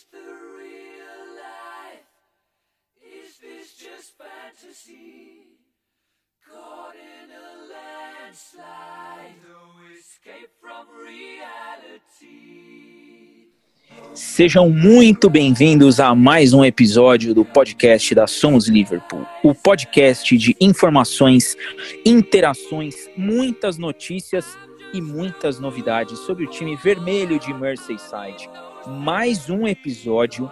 this the real life? Is this just fantasy? Caught in a landslide, no escape from reality. Sejam muito bem-vindos a mais um episódio do podcast da Somos Liverpool, o podcast de informações, interações, muitas notícias e muitas novidades sobre o time vermelho de Merseyside. Mais um episódio,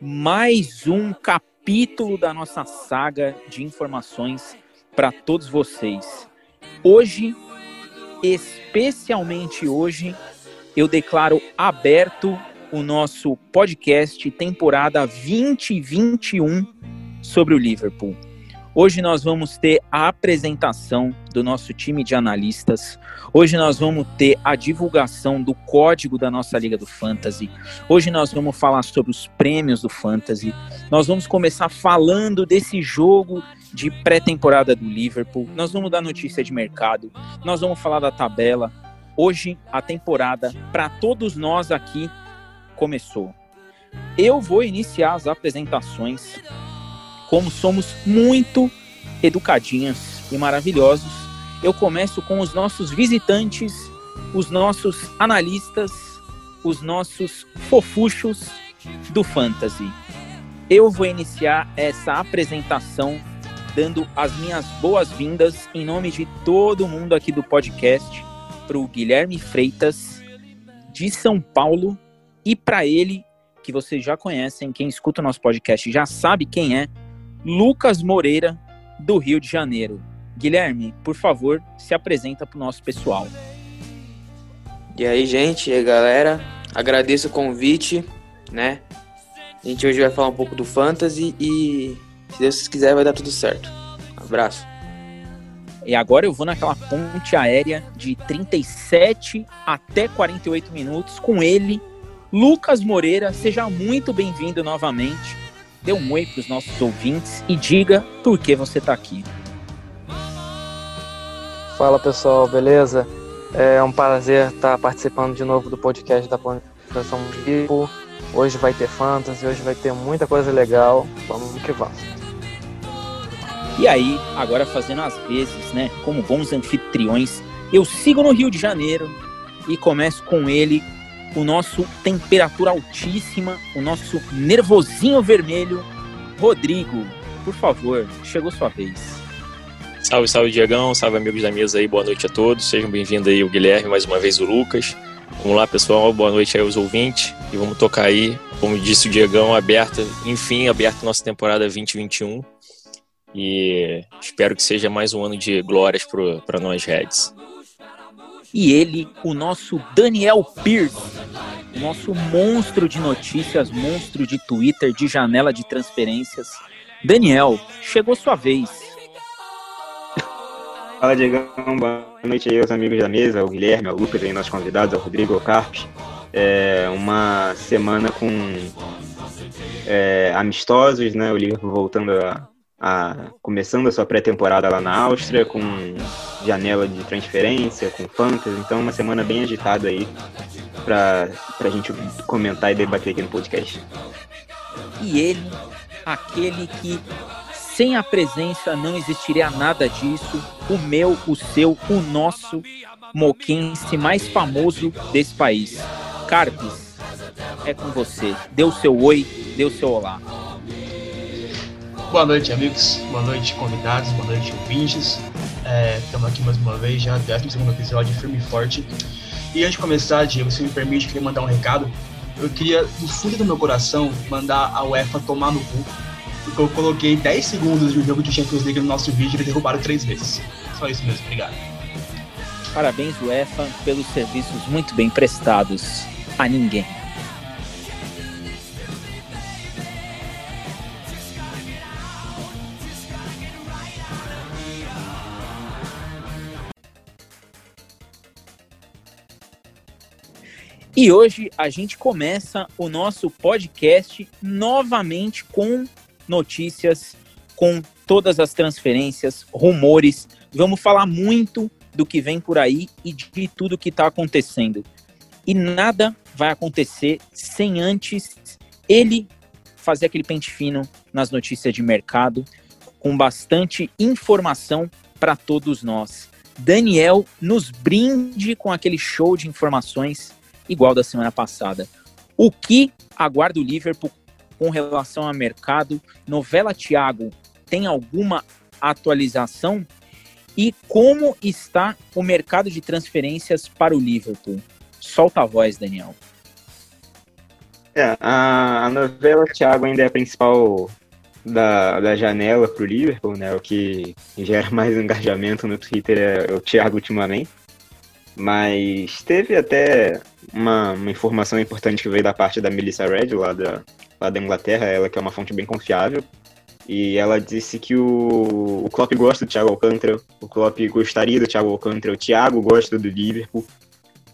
mais um capítulo da nossa saga de informações para todos vocês. Hoje, especialmente hoje, eu declaro aberto o nosso podcast temporada 2021 sobre o Liverpool. Hoje nós vamos ter a apresentação do nosso time de analistas. Hoje nós vamos ter a divulgação do código da nossa Liga do Fantasy. Hoje nós vamos falar sobre os prêmios do Fantasy. Nós vamos começar falando desse jogo de pré-temporada do Liverpool. Nós vamos dar notícia de mercado. Nós vamos falar da tabela. Hoje a temporada para todos nós aqui começou. Eu vou iniciar as apresentações. Como somos muito educadinhos e maravilhosos, eu começo com os nossos visitantes, os nossos analistas, os nossos fofuchos do Fantasy. Eu vou iniciar essa apresentação dando as minhas boas-vindas em nome de todo mundo aqui do podcast para o Guilherme Freitas, de São Paulo, e para ele, que vocês já conhecem, quem escuta o nosso podcast já sabe quem é, Lucas Moreira, do Rio de Janeiro. Guilherme, por favor, se apresenta para o nosso pessoal. E aí, gente, e aí, galera, agradeço o convite, né? A gente hoje vai falar um pouco do Fantasy e, se Deus quiser, vai dar tudo certo. abraço. E agora eu vou naquela ponte aérea de 37 até 48 minutos com ele, Lucas Moreira, seja muito bem-vindo novamente. Dê um oi para os nossos ouvintes e diga por que você está aqui. Fala pessoal, beleza? É um prazer estar participando de novo do podcast da Plantação Tipo. Hoje vai ter fantasy, hoje vai ter muita coisa legal. Vamos que vamos. E aí, agora fazendo as vezes, né, como bons anfitriões, eu sigo no Rio de Janeiro e começo com ele, o nosso temperatura altíssima, o nosso nervosinho vermelho, Rodrigo. Por favor, chegou sua vez. Salve, salve, Diegão. Salve, amigos da mesa aí. Boa noite a todos. Sejam bem-vindos aí o Guilherme, mais uma vez o Lucas. Vamos lá, pessoal. Boa noite aí aos ouvintes. E vamos tocar aí, como disse o Diegão, aberta, enfim, aberta nossa temporada 2021. E espero que seja mais um ano de glórias para nós, Reds e ele, o nosso Daniel Pierce, nosso monstro de notícias, monstro de Twitter, de janela de transferências. Daniel, chegou sua vez. Fala, Diegão. Boa noite aí aos amigos da mesa, o Guilherme, o Lucas, aí, nossos convidados, o Rodrigo, o Carpes. É uma semana com é, amistosos, né? O Liverpool voltando a, a, começando a sua pré-temporada lá na Áustria, com janela de transferência, com fantasy, então uma semana bem agitada aí para a gente comentar e debater aqui no podcast. E ele, aquele que sem a presença não existiria nada disso, o meu, o seu, o nosso moquense mais famoso desse país. Carpes, é com você. O seu oi, o seu olá. Boa noite, amigos. Boa noite, convidados. Boa noite, ouvintes. Estamos é, aqui mais uma vez, já 12 segundo episódio, firme e forte. E antes de começar, Diego, se me permite, queria mandar um recado. Eu queria, do fundo do meu coração, mandar a UEFA tomar no cu. Porque eu coloquei 10 segundos de um jogo de Champions League no nosso vídeo e eles derrubaram três vezes. Só isso mesmo, obrigado. Parabéns, UEFA, pelos serviços muito bem prestados a ninguém. E hoje a gente começa o nosso podcast novamente com notícias, com todas as transferências, rumores. Vamos falar muito do que vem por aí e de tudo que está acontecendo. E nada vai acontecer sem antes ele fazer aquele pente fino nas notícias de mercado, com bastante informação para todos nós. Daniel nos brinde com aquele show de informações igual da semana passada. O que aguarda o Liverpool com relação ao mercado? Novela Thiago tem alguma atualização? E como está o mercado de transferências para o Liverpool? Solta a voz, Daniel. É, a, a novela Thiago ainda é a principal da, da janela para o Liverpool, né? O que gera mais engajamento no Twitter é o Thiago ultimamente. Mas teve até uma, uma, informação importante que veio da parte da Melissa Red, lá da, lá da Inglaterra, ela que é uma fonte bem confiável. E ela disse que o, o Klopp gosta do Thiago Alcântara, o Klopp gostaria do Thiago Alcântara, o Thiago gosta do Liverpool.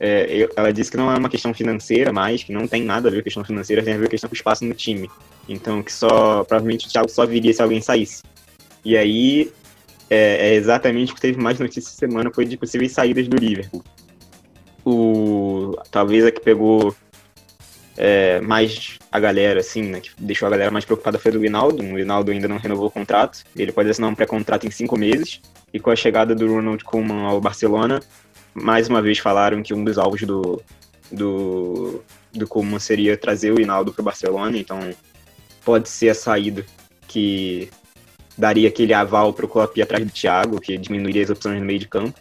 É, ela disse que não é uma questão financeira mais, que não tem nada a ver com questão financeira, tem a ver com questão com espaço no time. Então, que só, provavelmente o Thiago só viria se alguém saísse. E aí, é, é exatamente o que teve mais notícias semana, foi de possíveis saídas do Liverpool. O, talvez a que pegou é, mais a galera, assim, né, que deixou a galera mais preocupada foi do Rinaldo. O Rinaldo ainda não renovou o contrato. Ele pode assinar um pré-contrato em cinco meses. E com a chegada do Ronald Koeman ao Barcelona, mais uma vez falaram que um dos alvos do, do, do Koeman seria trazer o Rinaldo para o Barcelona. Então pode ser a saída que daria aquele aval para o Klopp atrás do Thiago, que diminuiria as opções no meio de campo.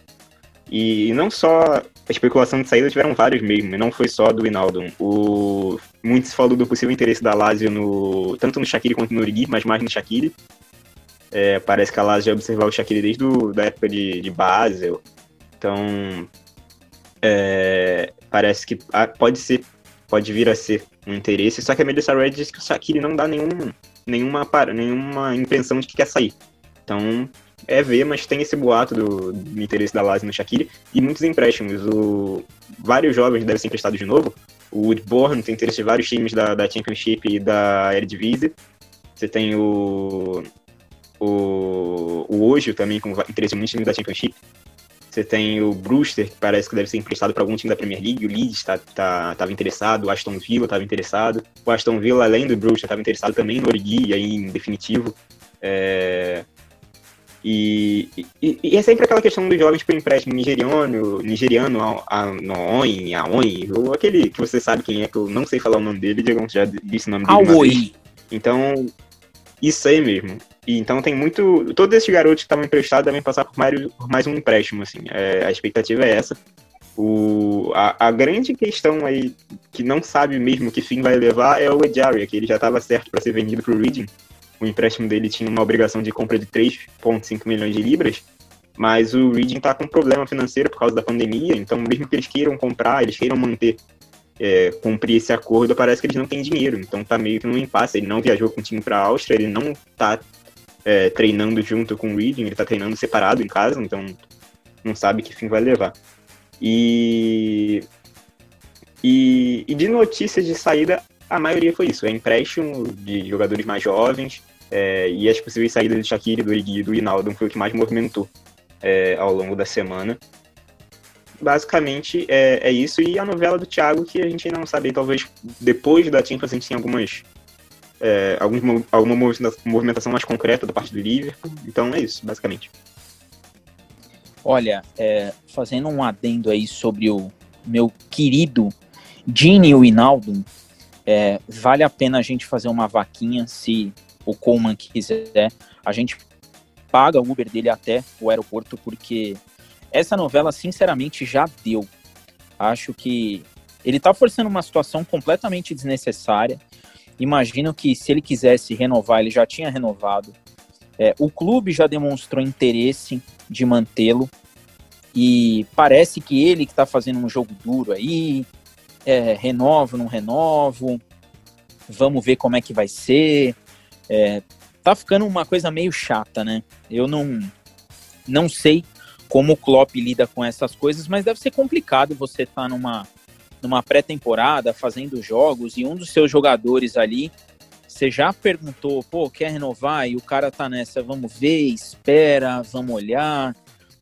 E não só a especulação de saída, tiveram vários mesmo, não foi só do Hinaldo. O... Muito se falou do possível interesse da Lazio no... tanto no Shaqiri quanto no Origi, mas mais no Shaqiri. É, parece que a Lazio já observava o Shaqiri desde a época de, de Basel. Então, é, parece que pode ser, pode vir a ser um interesse. Só que a Melissa Red diz que o Shaqiri não dá nenhum, nenhuma, nenhuma intenção de que quer sair. Então, é ver, mas tem esse boato do, do interesse da Lazio no Shaqiri e muitos empréstimos. O, vários jovens devem ser emprestados de novo. O Woodbourne tem interesse de vários times da, da Championship e da Eredivisie. Você tem o, o, o Ojo também com interesse em muitos times da Championship. Você tem o Brewster, que parece que deve ser emprestado para algum time da Premier League. O Leeds estava tá, tá, interessado, o Aston Villa estava interessado. O Aston Villa, além do Brewster, estava interessado também no Origi, aí em definitivo. É... E, e, e, é sempre aquela questão dos jovens por empréstimo nigeriano, nigeriano, Aoi, Aoi, ou aquele que você sabe quem é, que eu não sei falar o nome dele, Diego já disse o nome dele. Aoi. Então, isso aí mesmo. E, então tem muito. Todos esses garotos que estavam emprestados devem passar por mais, por mais um empréstimo, assim. É, a expectativa é essa. O, a, a, grande questão aí, que não sabe mesmo que fim vai levar, é o Ejaria, que ele já estava certo para ser vendido para o Reading o empréstimo dele tinha uma obrigação de compra de 3,5 milhões de libras, mas o Reading está com problema financeiro por causa da pandemia, então mesmo que eles queiram comprar, eles queiram manter, é, cumprir esse acordo, parece que eles não têm dinheiro, então tá meio que num impasse, ele não viajou com o time para a Áustria, ele não tá é, treinando junto com o Reading, ele tá treinando separado em casa, então não sabe que fim vai levar. E, e, e de notícias de saída, a maioria foi isso, é empréstimo de jogadores mais jovens, é, e as possíveis saídas do Shaqiri, do Origi e do Hinaldo foi o que mais movimentou é, ao longo da semana. Basicamente é, é, isso, e a novela do Thiago, que a gente ainda não sabe, talvez depois da Champions a gente tenha algumas, é, alguns, alguma movimentação mais concreta da parte do Liverpool, então é isso, basicamente. Olha, é, fazendo um adendo aí sobre o meu querido Gini Hinaldo, é, vale a pena a gente fazer uma vaquinha se o Coleman quiser. A gente paga o Uber dele até o aeroporto, porque essa novela, sinceramente, já deu. Acho que ele tá forçando uma situação completamente desnecessária. Imagino que se ele quisesse renovar, ele já tinha renovado. É, o clube já demonstrou interesse de mantê-lo. E parece que ele que está fazendo um jogo duro aí, é, renovo, não renovo, vamos ver como é que vai ser. É, tá ficando uma coisa meio chata, né? Eu não, não sei como o Klopp lida com essas coisas, mas deve ser complicado você estar tá numa, numa pré-temporada fazendo jogos e um dos seus jogadores ali, você já perguntou, pô, quer renovar? E o cara tá nessa, vamos ver, espera, vamos olhar,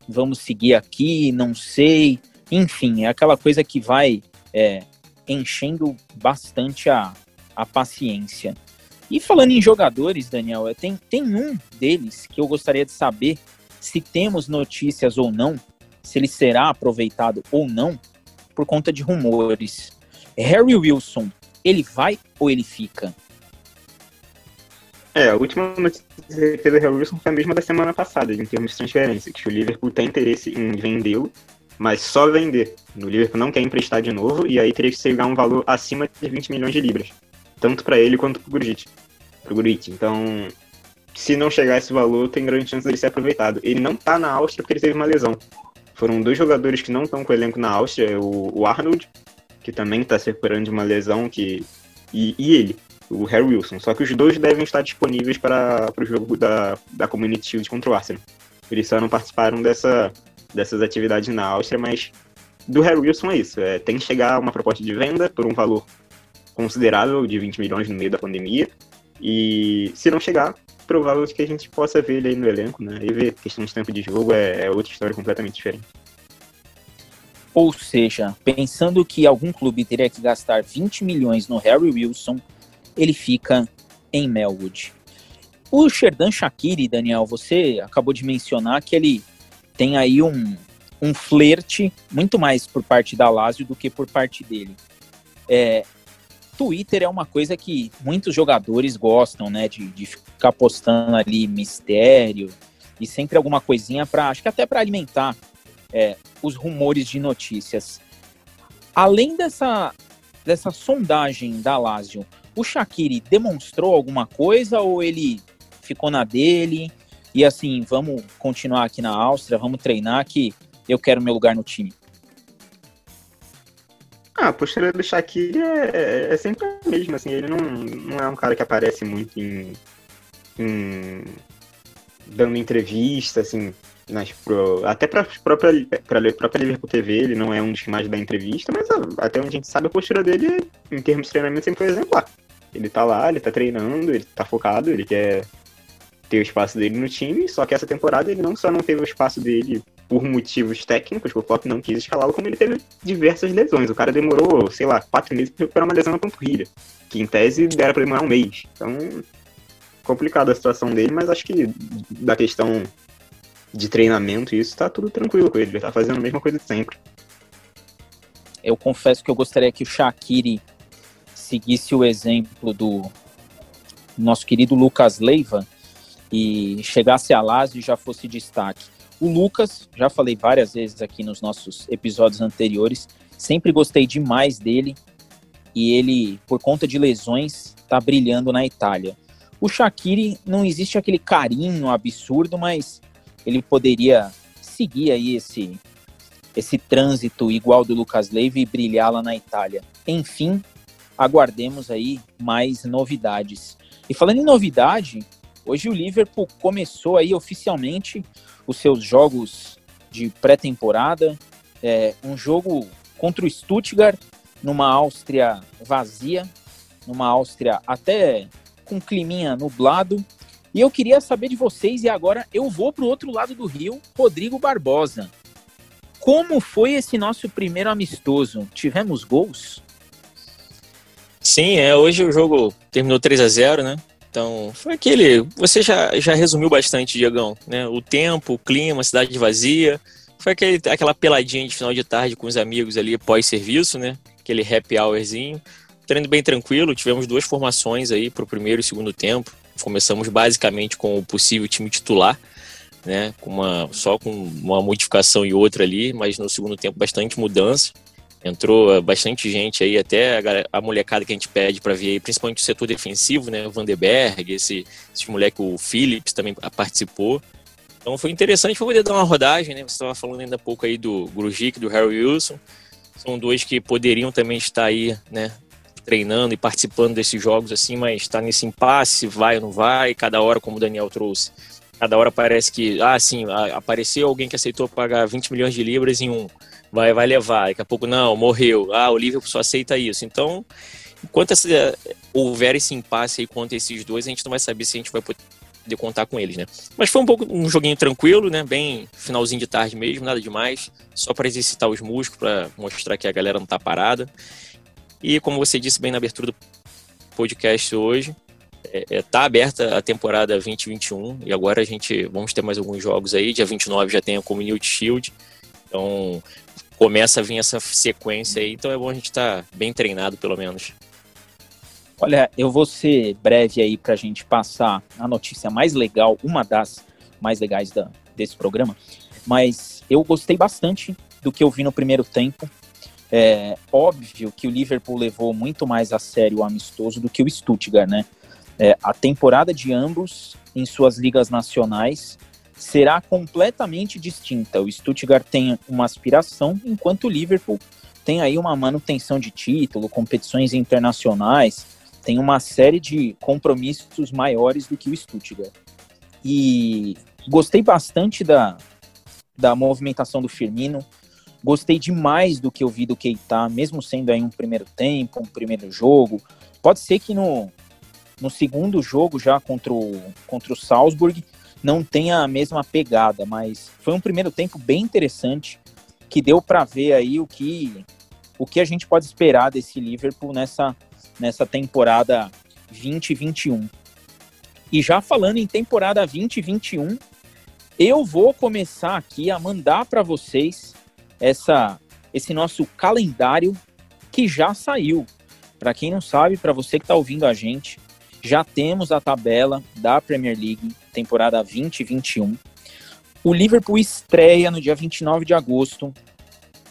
vamos seguir aqui, não sei. Enfim, é aquela coisa que vai é, enchendo bastante a, a paciência. E falando em jogadores, Daniel, tem, tem um deles que eu gostaria de saber se temos notícias ou não, se ele será aproveitado ou não, por conta de rumores. Harry Wilson, ele vai ou ele fica? É, a última notícia do Harry Wilson foi a mesma da semana passada, em termos de transferência, que o Liverpool tem interesse em vendê-lo, mas só vender. O Liverpool não quer emprestar de novo, e aí teria que chegar um valor acima de 20 milhões de libras. Tanto para ele quanto para o Gurrit. Pro Gurrit. Então, se não chegar esse valor, tem grande chance dele ser aproveitado. Ele não tá na Áustria porque ele teve uma lesão. Foram dois jogadores que não estão com o elenco na Áustria, o, o Arnold, que também está se recuperando de uma lesão, que e, e, ele, o Harry Wilson. Só que os dois devem estar disponíveis para o jogo da, da Community Shield contra o Arsenal. Eles só não participaram dessa, dessas atividades na Áustria, mas do Harry Wilson é isso. É, tem que chegar uma proposta de venda por um valor considerável de 20 milhões no meio da pandemia. E se não chegar, provável que a gente possa ver ele aí no elenco, né? E ver questão de tempo de jogo é, é outra história completamente diferente. Ou seja, pensando que algum clube teria que gastar 20 milhões no Harry Wilson, ele fica em Melwood. O Sherdan Shakiri, Daniel, você acabou de mencionar que ele tem aí um, um flerte muito mais por parte da Lazio do que por parte dele. É, Twitter é uma coisa que muitos jogadores gostam, né? De, de ficar postando ali mistério e sempre alguma coisinha para, acho que até para alimentar é, os rumores de notícias. Além dessa, dessa sondagem da Lazio, o Shaqiri demonstrou alguma coisa ou ele ficou na dele e assim, vamos continuar aqui na Áustria, vamos treinar que eu quero meu lugar no time? Ah, a postura do Shaqiri é, é, sempre a mesma, assim, ele não, não é um cara que aparece muito em, em dando entrevista, assim, nas, pro, até para própria, própria Liverpool TV, ele não é um dos que mais dá entrevista, mas até onde a gente sabe, a postura dele, em termos de treinamento, sempre foi exemplar. Ele tá lá, ele tá treinando, ele tá focado, ele quer ter o espaço dele no time, só que essa temporada ele não só não teve o espaço dele por motivos técnicos, o Klopp não quis escalá-lo, como ele teve diversas lesões. O cara demorou, sei lá, quatro meses para recuperar uma lesão na panturrilha, que em tese era para demorar um mês. Então, complicada a situação dele, mas acho que da questão de treinamento isso tá tudo tranquilo com ele, ele tá fazendo a mesma coisa de sempre. Eu confesso que eu gostaria que o Shaqiri seguisse o exemplo do nosso querido Lucas Leiva e chegasse a Lazio e já fosse destaque. O Lucas, já falei várias vezes aqui nos nossos episódios anteriores, sempre gostei demais dele e ele, por conta de lesões, está brilhando na Itália. O Shaqiri não existe aquele carinho absurdo, mas ele poderia seguir aí esse esse trânsito igual do Lucas Leiva e brilhar lá na Itália. Enfim, aguardemos aí mais novidades. E falando em novidade, hoje o Liverpool começou aí oficialmente os seus jogos de pré-temporada. É, um jogo contra o Stuttgart, numa Áustria vazia, numa Áustria até com climinha nublado. E eu queria saber de vocês, e agora eu vou para o outro lado do rio, Rodrigo Barbosa. Como foi esse nosso primeiro amistoso? Tivemos gols? Sim, é, hoje o jogo terminou 3 a 0 né? Então, foi aquele. Você já, já resumiu bastante, Diegão, né? O tempo, o clima, a cidade vazia. Foi aquele, aquela peladinha de final de tarde com os amigos ali pós-serviço, né? Aquele happy hourzinho. Treino bem tranquilo, tivemos duas formações aí para o primeiro e segundo tempo. Começamos basicamente com o possível time titular, né? Com uma, só com uma modificação e outra ali, mas no segundo tempo bastante mudança. Entrou eh, bastante gente aí, até a, molecada que a gente pede para ver aí, principalmente o setor defensivo, né? O Vanderberg, esse, esse moleque, o Phillips também participou. Então foi interessante poder dar uma rodagem, né? Você estava falando ainda há pouco aí do Grujic, do Harry Wilson. São dois que poderiam também estar aí, né? Treinando e participando desses jogos assim, mas está nesse impasse, vai ou não vai, cada hora, como o Daniel trouxe. Cada hora parece que, ah, sim, apareceu alguém que aceitou pagar 20 milhões de libras em um vai, vai levar. Daqui a pouco, não, morreu. Ah, o Liverpool só aceita isso. Então, enquanto essa, houver esse impasse aí contra esses dois, a gente não vai saber se a gente vai poder contar com eles, né? Mas foi um pouco um joguinho tranquilo, né? Bem finalzinho de tarde mesmo, nada demais. Só para exercitar os músculos, para mostrar que a galera não tá parada. E como você disse bem na abertura do podcast hoje. É, é, tá aberta a temporada 2021 e agora a gente vamos ter mais alguns jogos aí. Dia 29 já tem a Community Shield. Então começa a vir essa sequência aí, então é bom a gente estar tá bem treinado pelo menos. Olha, eu vou ser breve aí para a gente passar a notícia mais legal, uma das mais legais da, desse programa, mas eu gostei bastante do que eu vi no primeiro tempo. É óbvio que o Liverpool levou muito mais a sério o amistoso do que o Stuttgart, né? É, a temporada de ambos em suas ligas nacionais será completamente distinta. O Stuttgart tem uma aspiração, enquanto o Liverpool tem aí uma manutenção de título, competições internacionais, tem uma série de compromissos maiores do que o Stuttgart. E gostei bastante da, da movimentação do Firmino, gostei demais do que eu vi do Keita, mesmo sendo aí um primeiro tempo, um primeiro jogo. Pode ser que no, no segundo jogo, já contra o, contra o Salzburg, não tenha a mesma pegada, mas foi um primeiro tempo bem interessante que deu para ver aí o que o que a gente pode esperar desse Liverpool nessa nessa temporada 2021. E já falando em temporada 2021, eu vou começar aqui a mandar para vocês essa esse nosso calendário que já saiu. Para quem não sabe, para você que está ouvindo a gente, já temos a tabela da Premier League temporada 2021. O Liverpool estreia no dia 29 de agosto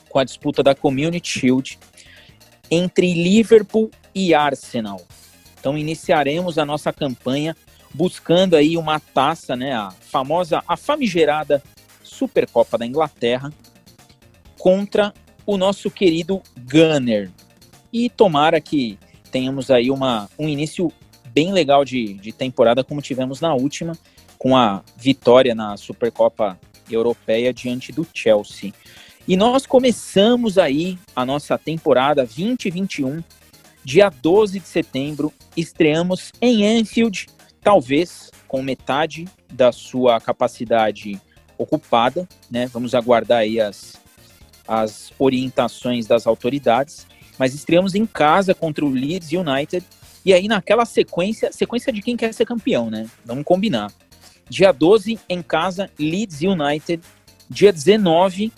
com a disputa da Community Shield entre Liverpool e Arsenal. Então iniciaremos a nossa campanha buscando aí uma taça, né, a famosa, a famigerada Supercopa da Inglaterra contra o nosso querido Gunner. E tomara que tenhamos aí uma, um início bem legal de, de temporada como tivemos na última, com a vitória na Supercopa Europeia diante do Chelsea. E nós começamos aí a nossa temporada 2021, dia 12 de setembro, estreamos em Anfield, talvez com metade da sua capacidade ocupada, né? Vamos aguardar aí as, as orientações das autoridades, mas estreamos em casa contra o Leeds United, e aí naquela sequência, sequência de quem quer ser campeão, né? Vamos combinar. Dia 12 em casa, Leeds United. Dia 19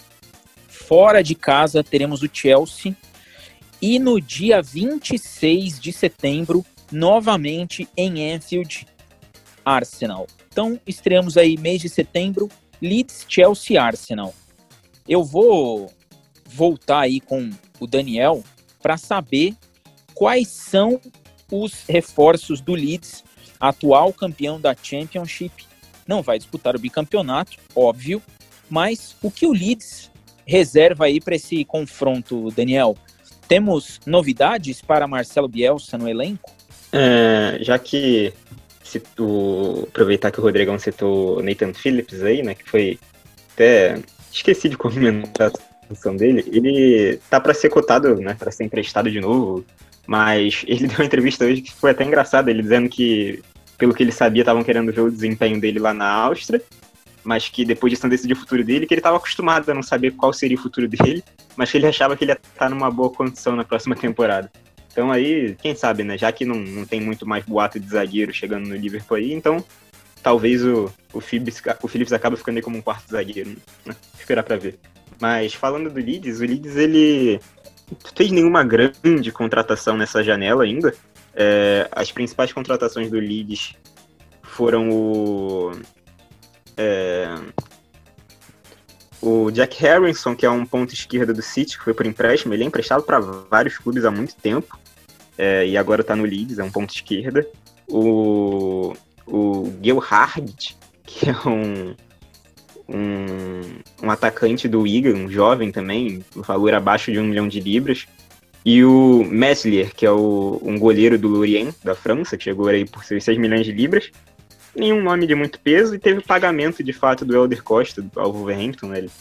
fora de casa, teremos o Chelsea. E no dia 26 de setembro, novamente em Anfield, Arsenal. Então, estreamos aí mês de setembro, Leeds, Chelsea, Arsenal. Eu vou voltar aí com o Daniel para saber quais são os reforços do Leeds, atual campeão da Championship. Não vai disputar o bicampeonato, óbvio, mas o que o Leeds reserva aí para esse confronto, Daniel? Temos novidades para Marcelo Bielsa no elenco? É, já que citou, aproveitar que o Rodrigão citou Nathan Phillips aí, né, que foi até esqueci de comentar a função dele, ele tá para ser cotado, né, para ser emprestado de novo mas ele deu uma entrevista hoje que foi até engraçada, ele dizendo que, pelo que ele sabia, estavam querendo ver o desempenho dele lá na Áustria, mas que depois de decidir o futuro dele, que ele estava acostumado a não saber qual seria o futuro dele, mas que ele achava que ele ia estar numa boa condição na próxima temporada. Então aí, quem sabe, né? Já que não, não tem muito mais boato de zagueiro chegando no Liverpool aí, então talvez o, o, Phillips, o Phillips acabe ficando aí como um quarto zagueiro, né? Esperar para ver. Mas falando do Leeds, o Leeds ele fez nenhuma grande contratação nessa janela ainda. É, as principais contratações do Leeds foram o. É, o Jack Harrison, que é um ponto esquerda do City, que foi por empréstimo, ele é emprestado para vários clubes há muito tempo. É, e agora está no Leeds, é um ponto esquerda. O, o Gerhard, que é um, um, um atacante do Wigan, um jovem também, o valor abaixo de um milhão de libras. E o Meslier, que é o, um goleiro do Lorient, da França, que chegou aí por 6 milhões de libras. Nenhum nome de muito peso e teve pagamento de fato do Elder Costa, ao Wolverhampton. Né? Eles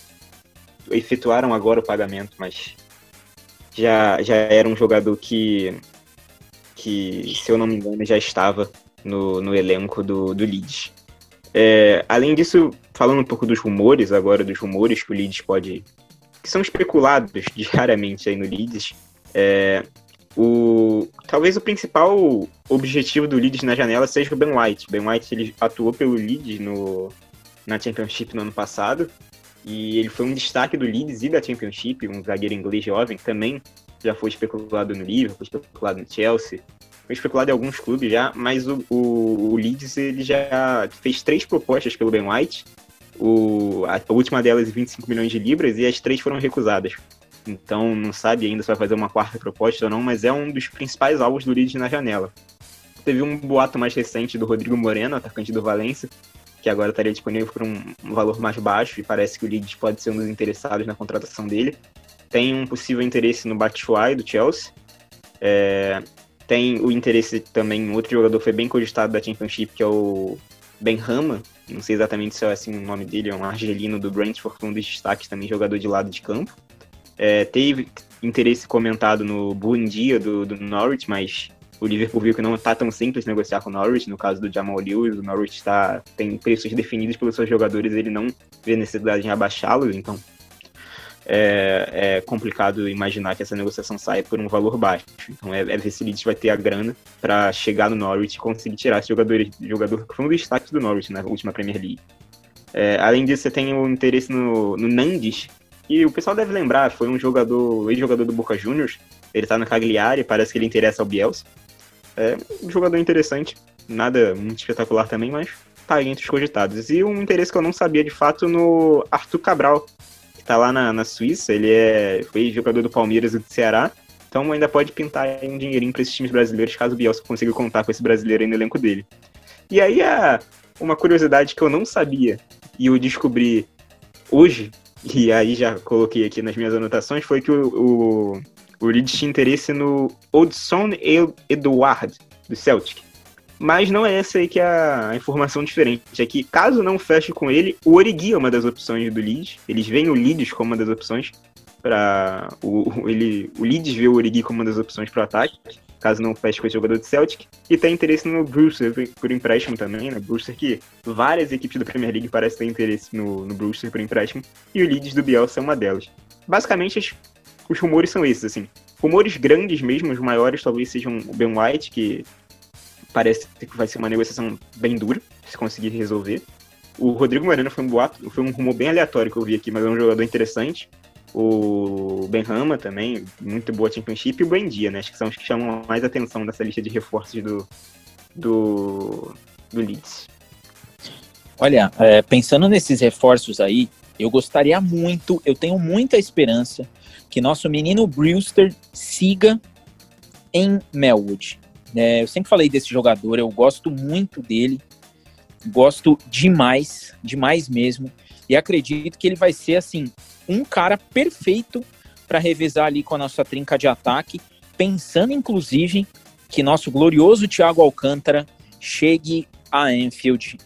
efetuaram agora o pagamento, mas já, já era um jogador que, que, se eu não me engano, já estava no, no elenco do, do Leeds. É, além disso, falando um pouco dos rumores agora, dos rumores que o Leeds pode. que são especulados diariamente aí no Leeds, é, o talvez o principal objetivo do Leeds na janela seja o Ben White. Ben White ele atuou pelo Leeds no, na Championship no ano passado e ele foi um destaque do Leeds e da Championship, um zagueiro inglês jovem também já foi especulado no Liverpool, foi especulado no Chelsea, foi especulado em alguns clubes já, mas o, o, o Leeds ele já fez três propostas pelo Ben White, o, a, a última delas 25 milhões de libras e as três foram recusadas. Então não sabe ainda se vai fazer uma quarta proposta ou não, mas é um dos principais alvos do Leeds na janela. Teve um boato mais recente do Rodrigo Moreno, atacante do Valência, que agora estaria disponível por um, valor mais baixo e parece que o Leeds pode ser um dos interessados na contratação dele. Tem um possível interesse no Batshuayi do Chelsea. É, tem o interesse também outro jogador foi bem cogitado da Championship, que é o Ben Rama. Não sei exatamente se é assim o nome dele, é um argelino do Brentford, um dos destaques também, jogador de lado de campo. É, teve interesse comentado no Buendia do, do Norwich, mas o Liverpool viu que não está tão simples negociar com o Norwich. No caso do Jamal Lewis, o Norwich tá, tem preços definidos pelos seus jogadores, ele não vê necessidade em abaixá-los, então é, é, complicado imaginar que essa negociação saia por um valor baixo. Então é, é ver se o Leeds vai ter a grana para chegar no Norwich e conseguir tirar esse jogador, jogador que foi um dos destaques do Norwich na última Premier League. É, além disso, você tem o interesse no, no Nandes, e o pessoal deve lembrar, foi um jogador, ex-jogador do Boca Juniors, ele tá no Cagliari, parece que ele interessa ao Bielsa. É um jogador interessante, nada muito espetacular também, mas tá entre os cogitados. E um interesse que eu não sabia de fato no Arthur Cabral, que tá lá na, na Suíça, ele é, foi jogador do Palmeiras e do Ceará, então ainda pode pintar um dinheirinho para esses times brasileiros, caso o Bielsa consiga contar com esse brasileiro aí no elenco dele. E aí, a, uma curiosidade que eu não sabia, e eu descobri hoje, e aí já coloquei aqui nas minhas anotações, foi que o, o, o Leeds tinha interesse no Odson Eduard, do Celtic. Mas não é essa aí que é a informação diferente. É que, caso não feche com ele, o Origi é uma das opções do Leeds. Eles veem o Leeds como uma das opções para o, ele, o Leeds vê o Origi como uma das opções para o ataque caso não feche com esse jogador do Celtic. E tem interesse no Brewster por empréstimo também, né? Brewster que várias equipes da Premier League parecem ter interesse no, no Brewster por empréstimo. E o Leeds do Bielsa é uma delas. Basicamente, os, os rumores são esses, assim. Rumores grandes mesmo, os maiores talvez sejam o Ben White, que parece que vai ser uma negociação bem dura, se conseguir resolver. O Rodrigo Moreno foi um boato, foi um rumor bem aleatório que eu vi aqui, mas é um jogador interessante o Ben Rama também, muito boa Championship, e o Buendia, né? Acho que são os que chamam mais atenção nessa lista de reforços do, do, do Leeds. Olha, é, pensando nesses reforços aí, eu gostaria muito, eu tenho muita esperança que nosso menino Brewster siga em Melwood. É, eu sempre falei desse jogador, eu gosto muito dele, gosto demais, demais mesmo, e acredito que ele vai ser assim um cara perfeito para revezar ali com a nossa trinca de ataque, pensando inclusive que nosso glorioso Thiago Alcântara chegue a Anfield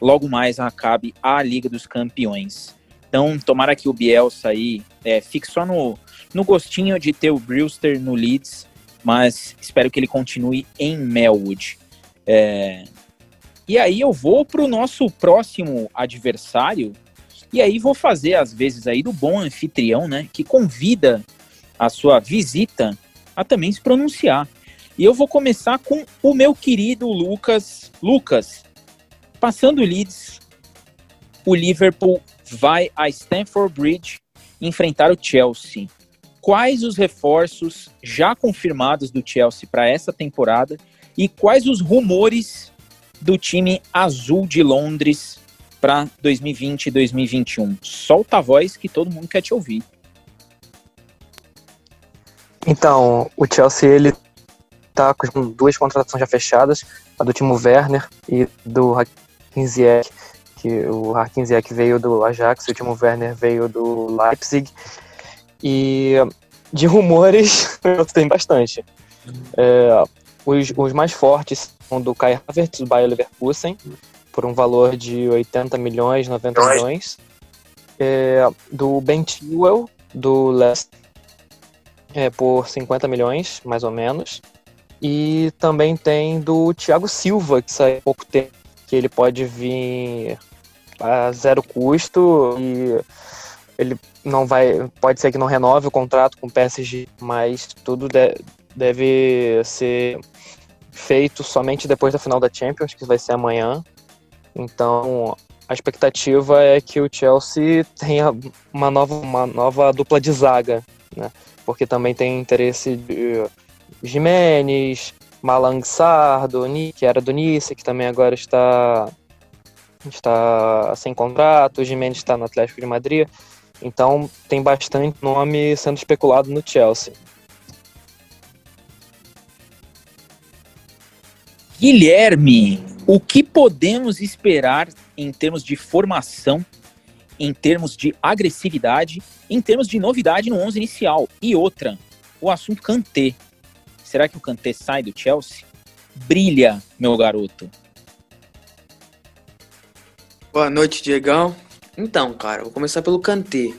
logo mais acabe a Liga dos Campeões. Então, tomara que o Bielsa aí é, fique só no, no gostinho de ter o Brewster no Leeds, mas espero que ele continue em Melwood. É, e aí eu vou para o nosso próximo adversário, e aí vou fazer, às vezes, aí do bom anfitrião, né? Que convida a sua visita a também se pronunciar. E eu vou começar com o meu querido Lucas. Lucas, passando Leeds, o Liverpool vai a Stamford Bridge enfrentar o Chelsea. Quais os reforços já confirmados do Chelsea para essa temporada e quais os rumores do time azul de Londres para 2020 e 2021? Solta a voz que todo mundo quer te ouvir. Então, o Chelsea ele tá com duas contratações já fechadas, a do Timo Werner e do Hakim Ziyech, que o Hakim Ziyech veio do Ajax o Timo Werner veio do Leipzig. E de rumores tem bastante. É, os, os mais fortes são do Kai Havertz, do Bayer Leverkusen, por um valor de 80 milhões, 90 milhões. É, do Ben Chilwell, do Leicester, é, por 50 milhões, mais ou menos. E também tem do Thiago Silva, que saiu há pouco tempo, que ele pode vir a zero custo e ele não vai, pode ser que não renove o contrato com o PSG, mas tudo de, deve ser feito somente depois da final da Champions, que vai ser amanhã. Então, a expectativa é que o Chelsea tenha uma nova, uma nova dupla de zaga, né? Porque também tem interesse de Jimenez, Malang Sardo, que era do Nice, que também agora está está sem contrato, o Jimenez está no Atlético de Madrid. Então tem bastante nome sendo especulado no Chelsea. Guilherme, o que podemos esperar em termos de formação, em termos de agressividade, em termos de novidade no 11 inicial? E outra, o assunto Kanté. Será que o Kanté sai do Chelsea? Brilha, meu garoto. Boa noite, Diegão. Então, cara, vou começar pelo Kanté.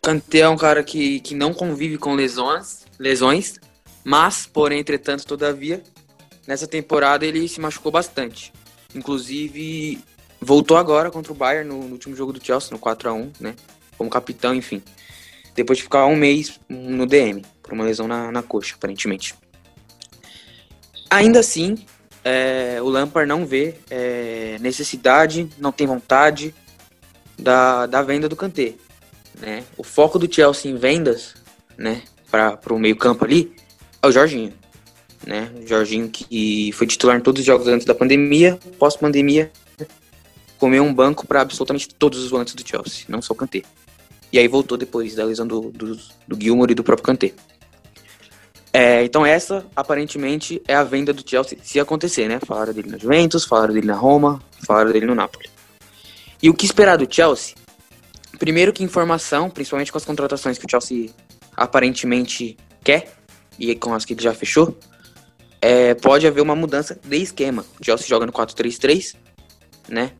Kanté é um cara que, que não convive com lesões, lesões, mas, porém, entretanto, todavia, nessa temporada ele se machucou bastante. Inclusive, voltou agora contra o Bayern no, no último jogo do Chelsea, no 4 a 1 né? Como capitão, enfim. Depois de ficar um mês no DM, por uma lesão na, na coxa, aparentemente. Ainda assim, é, o Lampard não vê é, necessidade, não tem vontade da, da venda do Kanté. Né? O foco do Chelsea em vendas, né, para o meio campo ali, é o Jorginho né? Jorginho que foi titular em todos os jogos antes da pandemia, pós-pandemia, comeu um banco para absolutamente todos os volantes do Chelsea, não só o Kanté. E aí voltou depois da lesão do, do, do Gilmour e do próprio Kanté. É, então essa, aparentemente, é a venda do Chelsea, se acontecer, né? Falaram dele na Juventus, falaram dele na Roma, falaram dele no Napoli. E o que esperar do Chelsea? Primeiro que informação, principalmente com as contratações que o Chelsea aparentemente quer, e com as que ele já fechou, é, pode haver uma mudança de esquema. O Chelsea joga no 4-3-3, né?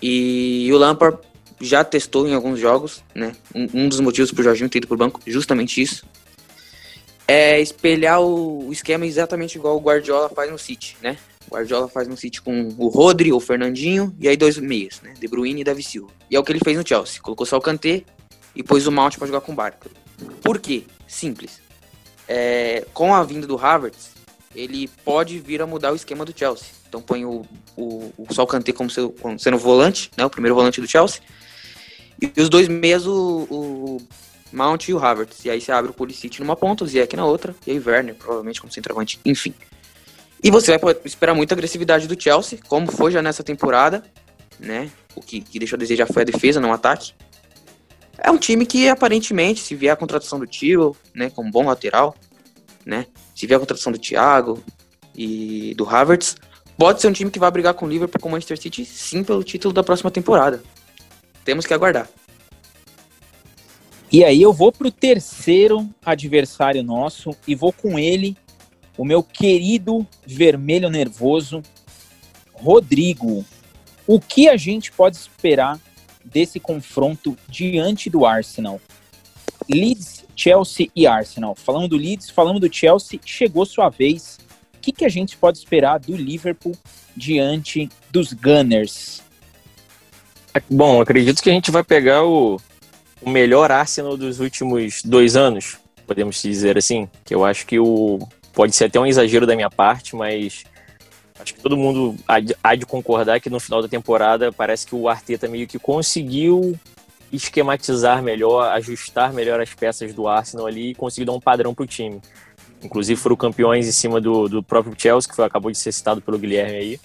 E o Lampard já testou em alguns jogos, né? Um, um dos motivos para o Jorginho ter ido para o banco, justamente isso. É espelhar o, o, esquema exatamente igual o Guardiola faz no City, né? O Guardiola faz no City com o Rodri, o Fernandinho e aí dois meias, né? De Bruyne e Davi Silva. E é o que ele fez no Chelsea. Colocou só o Kanté e pôs o Mount para jogar com o Barca. Por quê? Simples. É, com a vinda do Havertz, ele pode vir a mudar o esquema do Chelsea. Então põe o, o, o Sol Kanté como, seu, como sendo volante, né, o primeiro volante do Chelsea. E os dois meias, o, o Mount e o Havertz. E aí você abre o Pulisic numa ponta, o Ziyech na outra, e aí Werner, provavelmente como centroavante, enfim. E você vai esperar muita agressividade do Chelsea, como foi já nessa temporada, né? O que, que deixou a desejar foi a defesa, não o ataque. É um time que aparentemente, se vier a contratação do Tio, né, como bom lateral, né? Se vier a contratação do Thiago e do Havertz, pode ser um time que vai brigar com o Liverpool com o Manchester City, sim, pelo título da próxima temporada. Temos que aguardar. E aí eu vou pro terceiro adversário nosso e vou com ele, o meu querido vermelho nervoso, Rodrigo. O que a gente pode esperar desse confronto diante do Arsenal? Leeds Chelsea e Arsenal. Falando do Leeds, falando do Chelsea, chegou sua vez. O que, que a gente pode esperar do Liverpool diante dos Gunners? Bom, acredito que a gente vai pegar o, o melhor Arsenal dos últimos dois anos, podemos dizer assim. Que eu acho que o pode ser até um exagero da minha parte, mas acho que todo mundo há de, há de concordar que no final da temporada parece que o Arteta meio que conseguiu esquematizar melhor, ajustar melhor as peças do Arsenal ali e conseguir dar um padrão para o time. Inclusive foram campeões em cima do, do próprio Chelsea, que foi, acabou de ser citado pelo Guilherme aí,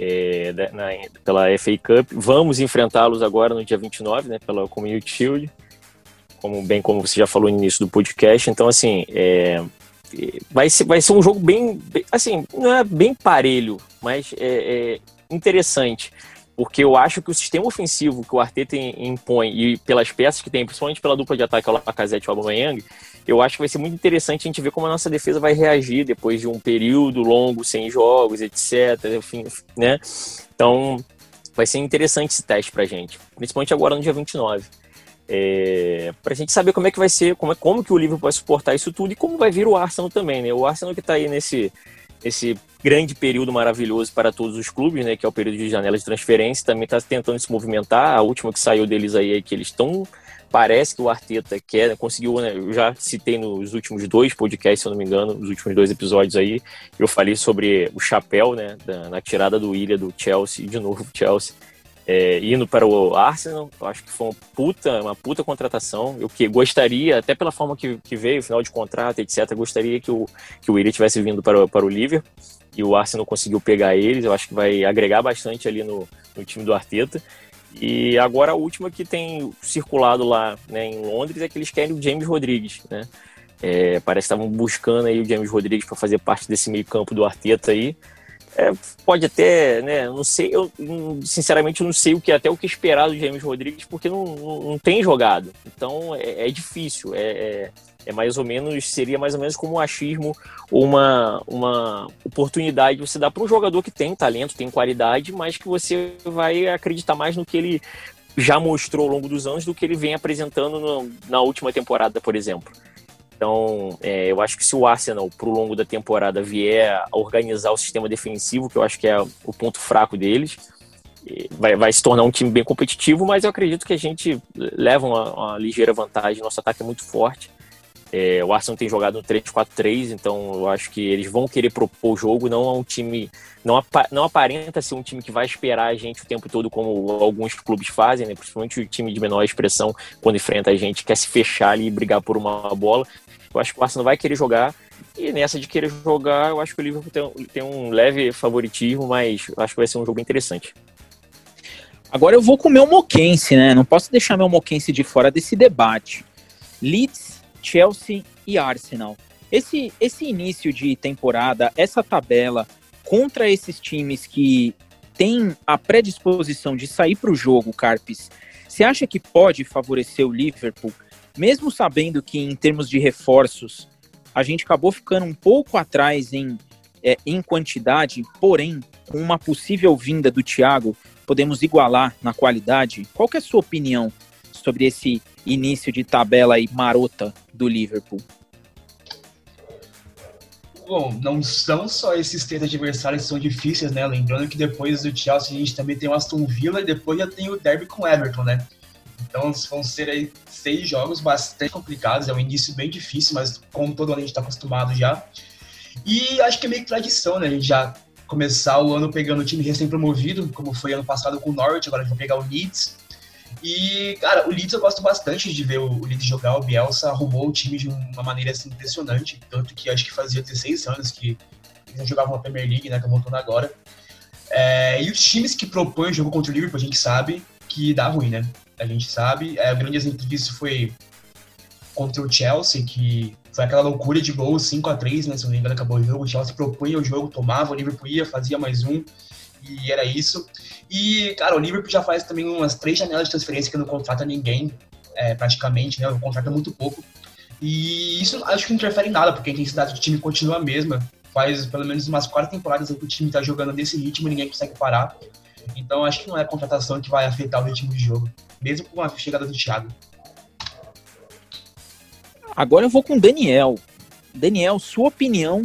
é, na, pela FA Cup. Vamos enfrentá-los agora no dia 29, né, pela Community Shield, como, bem como você já falou no início do podcast. Então, assim, é, vai, ser, vai ser um jogo bem, assim, não é bem parelho, mas é, é interessante porque eu acho que o sistema ofensivo que o Arteta impõe e pelas peças que tem, principalmente pela dupla de ataque, o Lacazette e o Aubameyang, eu acho que vai ser muito interessante a gente ver como a nossa defesa vai reagir depois de um período longo sem jogos, etc. Enfim, né? Então, vai ser interessante esse teste pra gente, principalmente agora no dia 29. É, pra gente saber como é que vai ser, como, é, como que o Liverpool vai suportar isso tudo e como vai vir o Arsenal também, né? O Arsenal que tá aí nesse, esse grande período maravilhoso para todos os clubes, né, que é o período de janela de transferência, também está tentando se movimentar. A última que saiu deles aí é que eles estão parece que o Arteta quer, conseguiu, né, eu já citei nos últimos dois podcasts, se eu não me engano, nos últimos dois episódios aí, eu falei sobre o chapéu, né, da, na tirada do Ilha do Chelsea, de novo Chelsea, é, indo para o Arsenal, eu acho que foi uma puta, uma puta contratação, eu que gostaria, até pela forma que, que veio, final de contrato, etc, gostaria que o, que o Ilha tivesse vindo para, para o Liverpool, e o Arsenal conseguiu pegar eles, eu acho que vai agregar bastante ali no, no time do Arteta, e agora a última que tem circulado lá né, em Londres é que eles querem o James Rodrigues, né? É, parece que estavam buscando aí o James Rodrigues para fazer parte desse meio campo do Arteta aí. É, pode até, né? Não sei, eu sinceramente eu não sei o que até o que esperar do James Rodrigues porque não, não, não tem jogado. Então é, é difícil. É, é, é, mais ou menos seria mais ou menos como um achismo uma uma oportunidade você dá para um jogador que tem talento, tem qualidade, mas que você vai acreditar mais no que ele já mostrou ao longo dos anos do que ele vem apresentando no, na última temporada, por exemplo. Então, é, eu acho que se o Arsenal, pro longo da temporada, vier a organizar o sistema defensivo, que eu acho que é o ponto fraco deles, vai, vai se tornar um time bem competitivo, mas eu acredito que a gente leva uma, uma ligeira vantagem. Nosso ataque é muito forte. É, o Arsenal tem jogado no 3-4-3, então eu acho que eles vão querer propor o jogo, não é um time. Não, não aparenta ser um time que vai esperar a gente o tempo todo, como alguns clubes fazem, né? principalmente o time de menor expressão, quando enfrenta a gente, quer se fechar ali e brigar por uma bola. Eu acho que o Arsenal vai querer jogar. E nessa de querer jogar, eu acho que o Liverpool tem, tem um leve favoritismo, mas acho que vai ser um jogo interessante. Agora eu vou com o meu Moquense, né? Não posso deixar meu Moquense de fora desse debate. Leeds, Chelsea e Arsenal. Esse, esse início de temporada, essa tabela contra esses times que têm a predisposição de sair para o jogo, Carpes, você acha que pode favorecer o Liverpool mesmo sabendo que em termos de reforços a gente acabou ficando um pouco atrás em, é, em quantidade, porém, com uma possível vinda do Thiago, podemos igualar na qualidade. Qual é a sua opinião sobre esse início de tabela aí marota do Liverpool? Bom, não são só esses três adversários que são difíceis, né? Lembrando que depois do Chelsea a gente também tem o Aston Villa e depois já tem o derby com o Everton, né? Então vão ser aí seis jogos bastante complicados, é um início bem difícil, mas como todo ano a gente está acostumado já. E acho que é meio que tradição, né? A gente já começar o ano pegando o time recém-promovido, como foi ano passado com o Norwich, agora a gente vai pegar o Leeds. E, cara, o Leeds eu gosto bastante de ver o Leeds jogar. O Bielsa arrumou o time de uma maneira assim, impressionante. Tanto que acho que fazia 16 anos que eles não jogavam a Premier League, né? Que voltando agora. É, e os times que propõem o jogo contra o Liverpool, a gente sabe que dá ruim, né? a gente sabe. É, o grande exemplo disso foi contra o Chelsea, que foi aquela loucura de gol 5 a 3 né? Se não me engano, acabou o jogo. O Chelsea propunha o jogo, tomava, o Liverpool ia, fazia mais um, e era isso. E, cara, o Liverpool já faz também umas três janelas de transferência que não contrata ninguém, é, praticamente, né? Contrata muito pouco. E isso acho que não interfere em nada, porque a intensidade do time continua a mesma. Faz pelo menos umas quatro temporadas que o time tá jogando nesse ritmo, ninguém consegue parar. Então acho que não é a contratação que vai afetar o ritmo de jogo mesmo com a chegada do Thiago. Agora eu vou com o Daniel. Daniel, sua opinião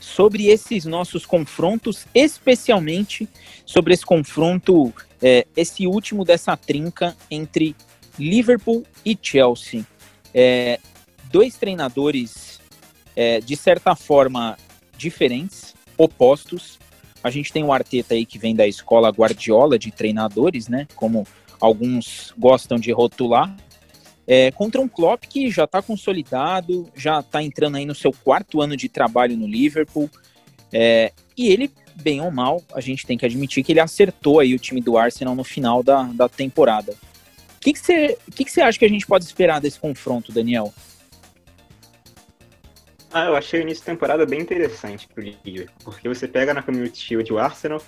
sobre esses nossos confrontos, especialmente sobre esse confronto, é, esse último dessa trinca entre Liverpool e Chelsea. É, dois treinadores, é, de certa forma, diferentes, opostos. A gente tem o Arteta aí que vem da escola Guardiola de treinadores, né? Como alguns gostam de rotular, é, contra um Klopp que já está consolidado, já está entrando aí no seu quarto ano de trabalho no Liverpool, é, e ele, bem ou mal, a gente tem que admitir que ele acertou aí o time do Arsenal no final da, da temporada. O que você que que que acha que a gente pode esperar desse confronto, Daniel? Ah, eu achei o início da temporada bem interessante pro Liverpool, porque você pega na Community Shield o Arsenal,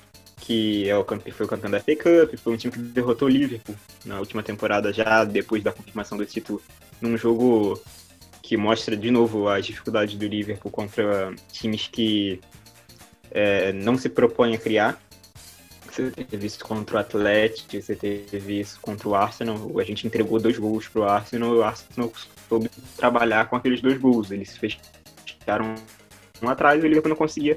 que é o foi o campeão da FA Cup, foi um time que derrotou o Liverpool na última temporada, já depois da confirmação do título, num jogo que mostra de novo as dificuldades do Liverpool contra times que é, não se propõem a criar. Você teve isso contra o Atlético, você teve isso contra o Arsenal. A gente entregou dois gols para o Arsenal o Arsenal soube trabalhar com aqueles dois gols. Eles fecharam um atrás e o Liverpool não conseguia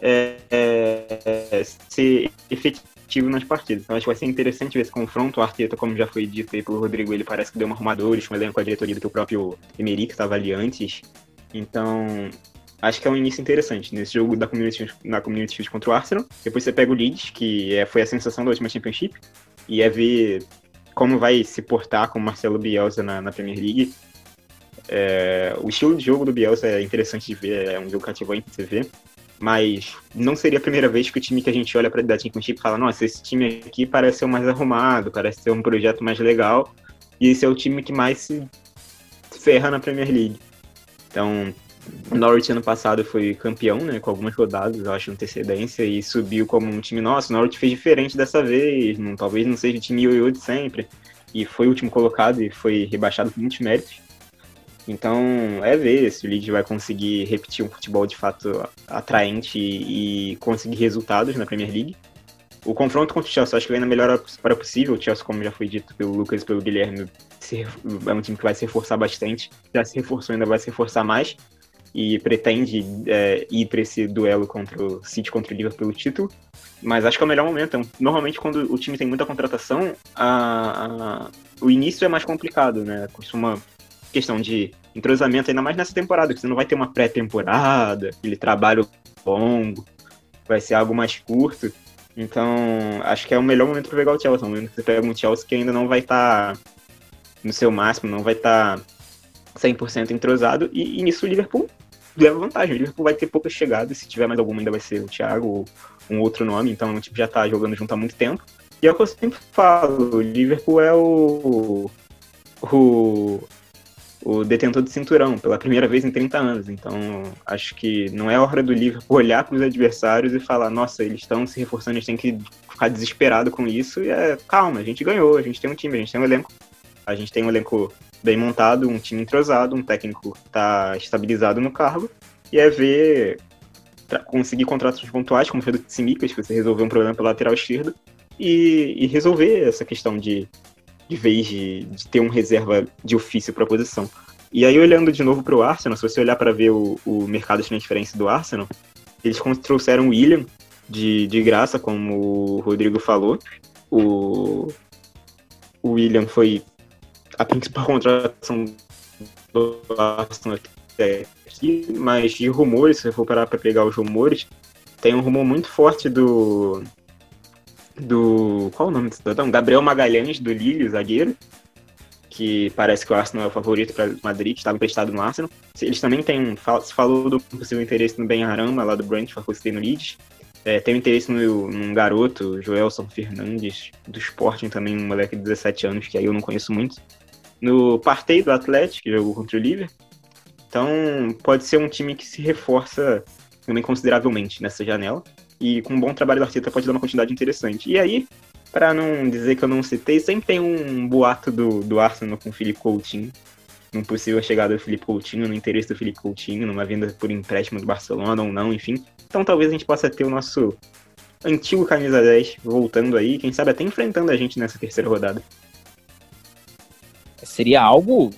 é, é, ser efetivo nas partidas. Então acho que vai ser interessante ver esse confronto. O Arteta, como já foi dito aí pelo Rodrigo, ele parece que deu uma arrumadores, um elenco com a diretoria do que o próprio Emery, que estava ali antes. Então, acho que é um início interessante nesse jogo da Community, na Community Shield contra o Arsenal. Depois você pega o Leeds, que é, foi a sensação da última Championship, e é ver como vai se portar com o Marcelo Bielsa na, na Premier League. É, o estilo de jogo do Bielsa é interessante de ver, é um jogo cativante de você ver. Mas não seria a primeira vez que o time que a gente olha para da Championship fala: nossa, esse time aqui parece ser o mais arrumado, parece ser um projeto mais legal. E esse é o time que mais se ferra na Premier League. Então, o Norwich ano passado foi campeão, né, com algumas rodadas, eu acho, antecedência, e subiu como um time, nosso. o Norwich fez diferente dessa vez, não, talvez não seja o time ioiô de sempre, e foi o último colocado e foi rebaixado com muitos méritos. Então, é ver se o Leeds vai conseguir repetir um futebol de fato atraente e, conseguir resultados na Premier League. O confronto contra o Chelsea, acho que vem na melhor para possível. O Chelsea, como já foi dito pelo Lucas e pelo Guilherme, é um time que vai se reforçar bastante. Já se reforçou, ainda vai se reforçar mais. E pretende é, ir para esse duelo contra o City contra o Liverpool pelo título. Mas acho que é o melhor momento. Normalmente, quando o time tem muita contratação, a, a, o início é mais complicado, né? Costuma questão de entrosamento, ainda mais nessa temporada, que você não vai ter uma pré-temporada, aquele trabalho longo, vai ser algo mais curto. Então, acho que é o melhor momento para pegar o Chelsea. É um momento que você pega um Chelsea que ainda não vai estar tá no seu máximo, não vai estar tá 100% entrosado. E, e, nisso o Liverpool leva vantagem. O Liverpool vai ter poucas chegadas. Se tiver mais alguma, ainda vai ser o Thiago ou um outro nome. Então, o tipo já está jogando junto há muito tempo. E é o que eu sempre falo: o Liverpool é o. o o detentor de cinturão pela primeira vez em 30 anos. Então, acho que não é hora do Liverpool olhar para os adversários e falar: nossa, eles estão se reforçando, a gente tem que ficar desesperado com isso. E é calma, a gente ganhou, a gente tem um time, a gente tem um elenco, a gente tem um elenco bem montado, um time entrosado, um técnico está estabilizado no cargo. E é ver conseguir contratos pontuais, como foi do Tsimikas, que você resolveu um problema pela lateral esquerda, e, e resolver essa questão de de vez de, de ter um reserva de ofício para a posição. E aí, olhando de novo para o Arsenal, se você olhar para ver o, o mercado de transferência do Arsenal, eles trouxeram o William de, de graça, como o Rodrigo falou. O, o William foi a principal contratação do Arsenal até aqui, mas de rumores, se você for parar para pegar os rumores, tem um rumor muito forte do, do. Qual o nome do cidadão? Gabriel Magalhães, do Lille, zagueiro. Que parece que o Arsenal é o favorito para Madrid, estava emprestado no Arsenal. Eles também têm. Se falou do possível interesse no Ben Arama, lá do Brentford, que você no Leeds. É, tem interesse no, num garoto, Joelson Fernandes, do Sporting também, um moleque de 17 anos, que aí eu não conheço muito. No Partey do Atlético, que jogou contra o Liverpool. Então, pode ser um time que se reforça também consideravelmente nessa janela e com um bom trabalho do Arteta pode dar uma quantidade interessante. E aí, para não dizer que eu não citei, sempre tem um boato do, do Arsenal com o Felipe Coutinho, num possível chegada do Felipe Coutinho, no interesse do Felipe Coutinho, numa venda por empréstimo do Barcelona ou não, enfim. Então talvez a gente possa ter o nosso antigo camisa 10 voltando aí, quem sabe até enfrentando a gente nessa terceira rodada. Seria algo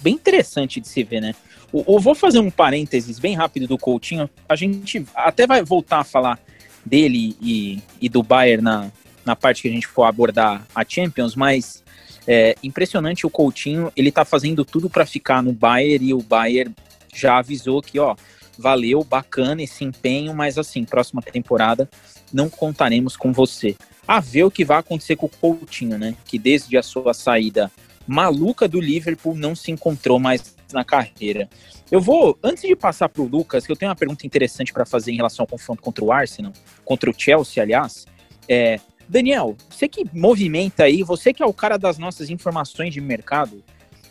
bem interessante de se ver, né? Eu vou fazer um parênteses bem rápido do Coutinho. A gente até vai voltar a falar dele e, e do Bayern na, na parte que a gente for abordar a Champions, mas é impressionante o Coutinho. Ele tá fazendo tudo para ficar no Bayern e o Bayern já avisou que, ó, valeu, bacana esse empenho, mas assim, próxima temporada não contaremos com você. A ver o que vai acontecer com o Coutinho, né? Que desde a sua saída maluca do Liverpool não se encontrou mais na carreira. Eu vou, antes de passar para o Lucas, que eu tenho uma pergunta interessante para fazer em relação ao confronto contra o Arsenal, contra o Chelsea, aliás. É, Daniel, você que movimenta aí, você que é o cara das nossas informações de mercado,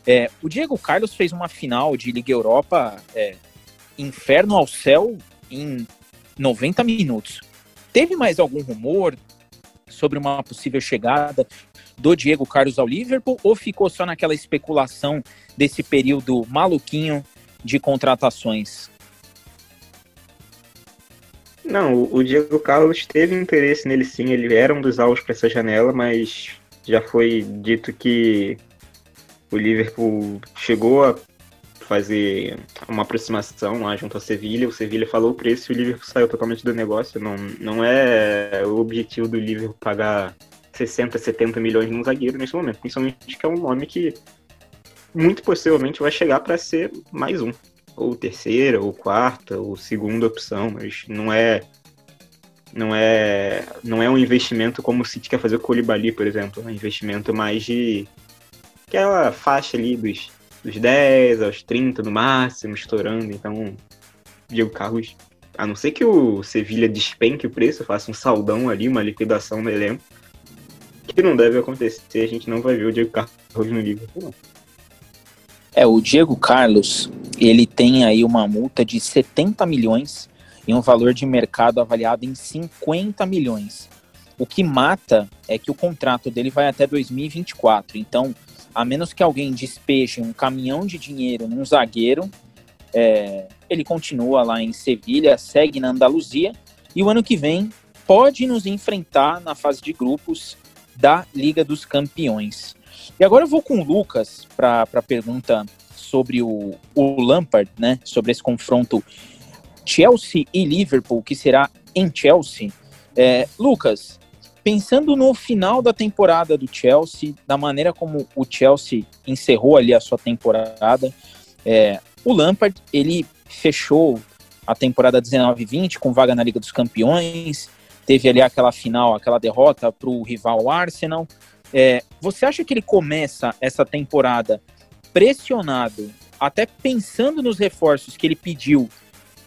é, o Diego Carlos fez uma final de Liga Europa é, inferno ao céu em 90 minutos. Teve mais algum rumor sobre uma possível chegada do Diego Carlos ao Liverpool ou ficou só naquela especulação desse período maluquinho de contratações? Não, o Diego Carlos teve interesse nele sim, ele era um dos alvos para essa janela, mas já foi dito que o Liverpool chegou a fazer uma aproximação lá junto ao Sevilha. O Sevilha falou o preço e o Liverpool saiu totalmente do negócio. Não, não é o objetivo do Liverpool pagar 60, 70 milhões num zagueiro nesse momento. Principalmente que é um nome que muito possivelmente vai chegar para ser mais um. Ou terceira, ou quarta, ou segunda opção, mas não é não é não é um investimento como o City quer fazer com o Colibali, por exemplo, é um investimento mais de aquela faixa ali dos, dos 10 aos 30 no máximo, estourando, então Diego Carlos, a não ser que o Sevilha despenque o preço, faça um saldão ali, uma liquidação no elenco, que não deve acontecer, a gente não vai ver o Diego Carlos no Liverpool, não. É, o Diego Carlos, ele tem aí uma multa de 70 milhões e um valor de mercado avaliado em 50 milhões. O que mata é que o contrato dele vai até 2024. Então, a menos que alguém despeje um caminhão de dinheiro num zagueiro, é, ele continua lá em Sevilha, segue na Andaluzia e o ano que vem pode nos enfrentar na fase de grupos da Liga dos Campeões. E agora eu vou com o Lucas para a pergunta sobre o, o Lampard, né? Sobre esse confronto Chelsea e Liverpool, que será em Chelsea. É, Lucas, pensando no final da temporada do Chelsea, da maneira como o Chelsea encerrou ali a sua temporada, é, o Lampard ele fechou a temporada 19-20 com vaga na Liga dos Campeões, teve ali aquela final, aquela derrota para o rival Arsenal. É, você acha que ele começa essa temporada pressionado, até pensando nos reforços que ele pediu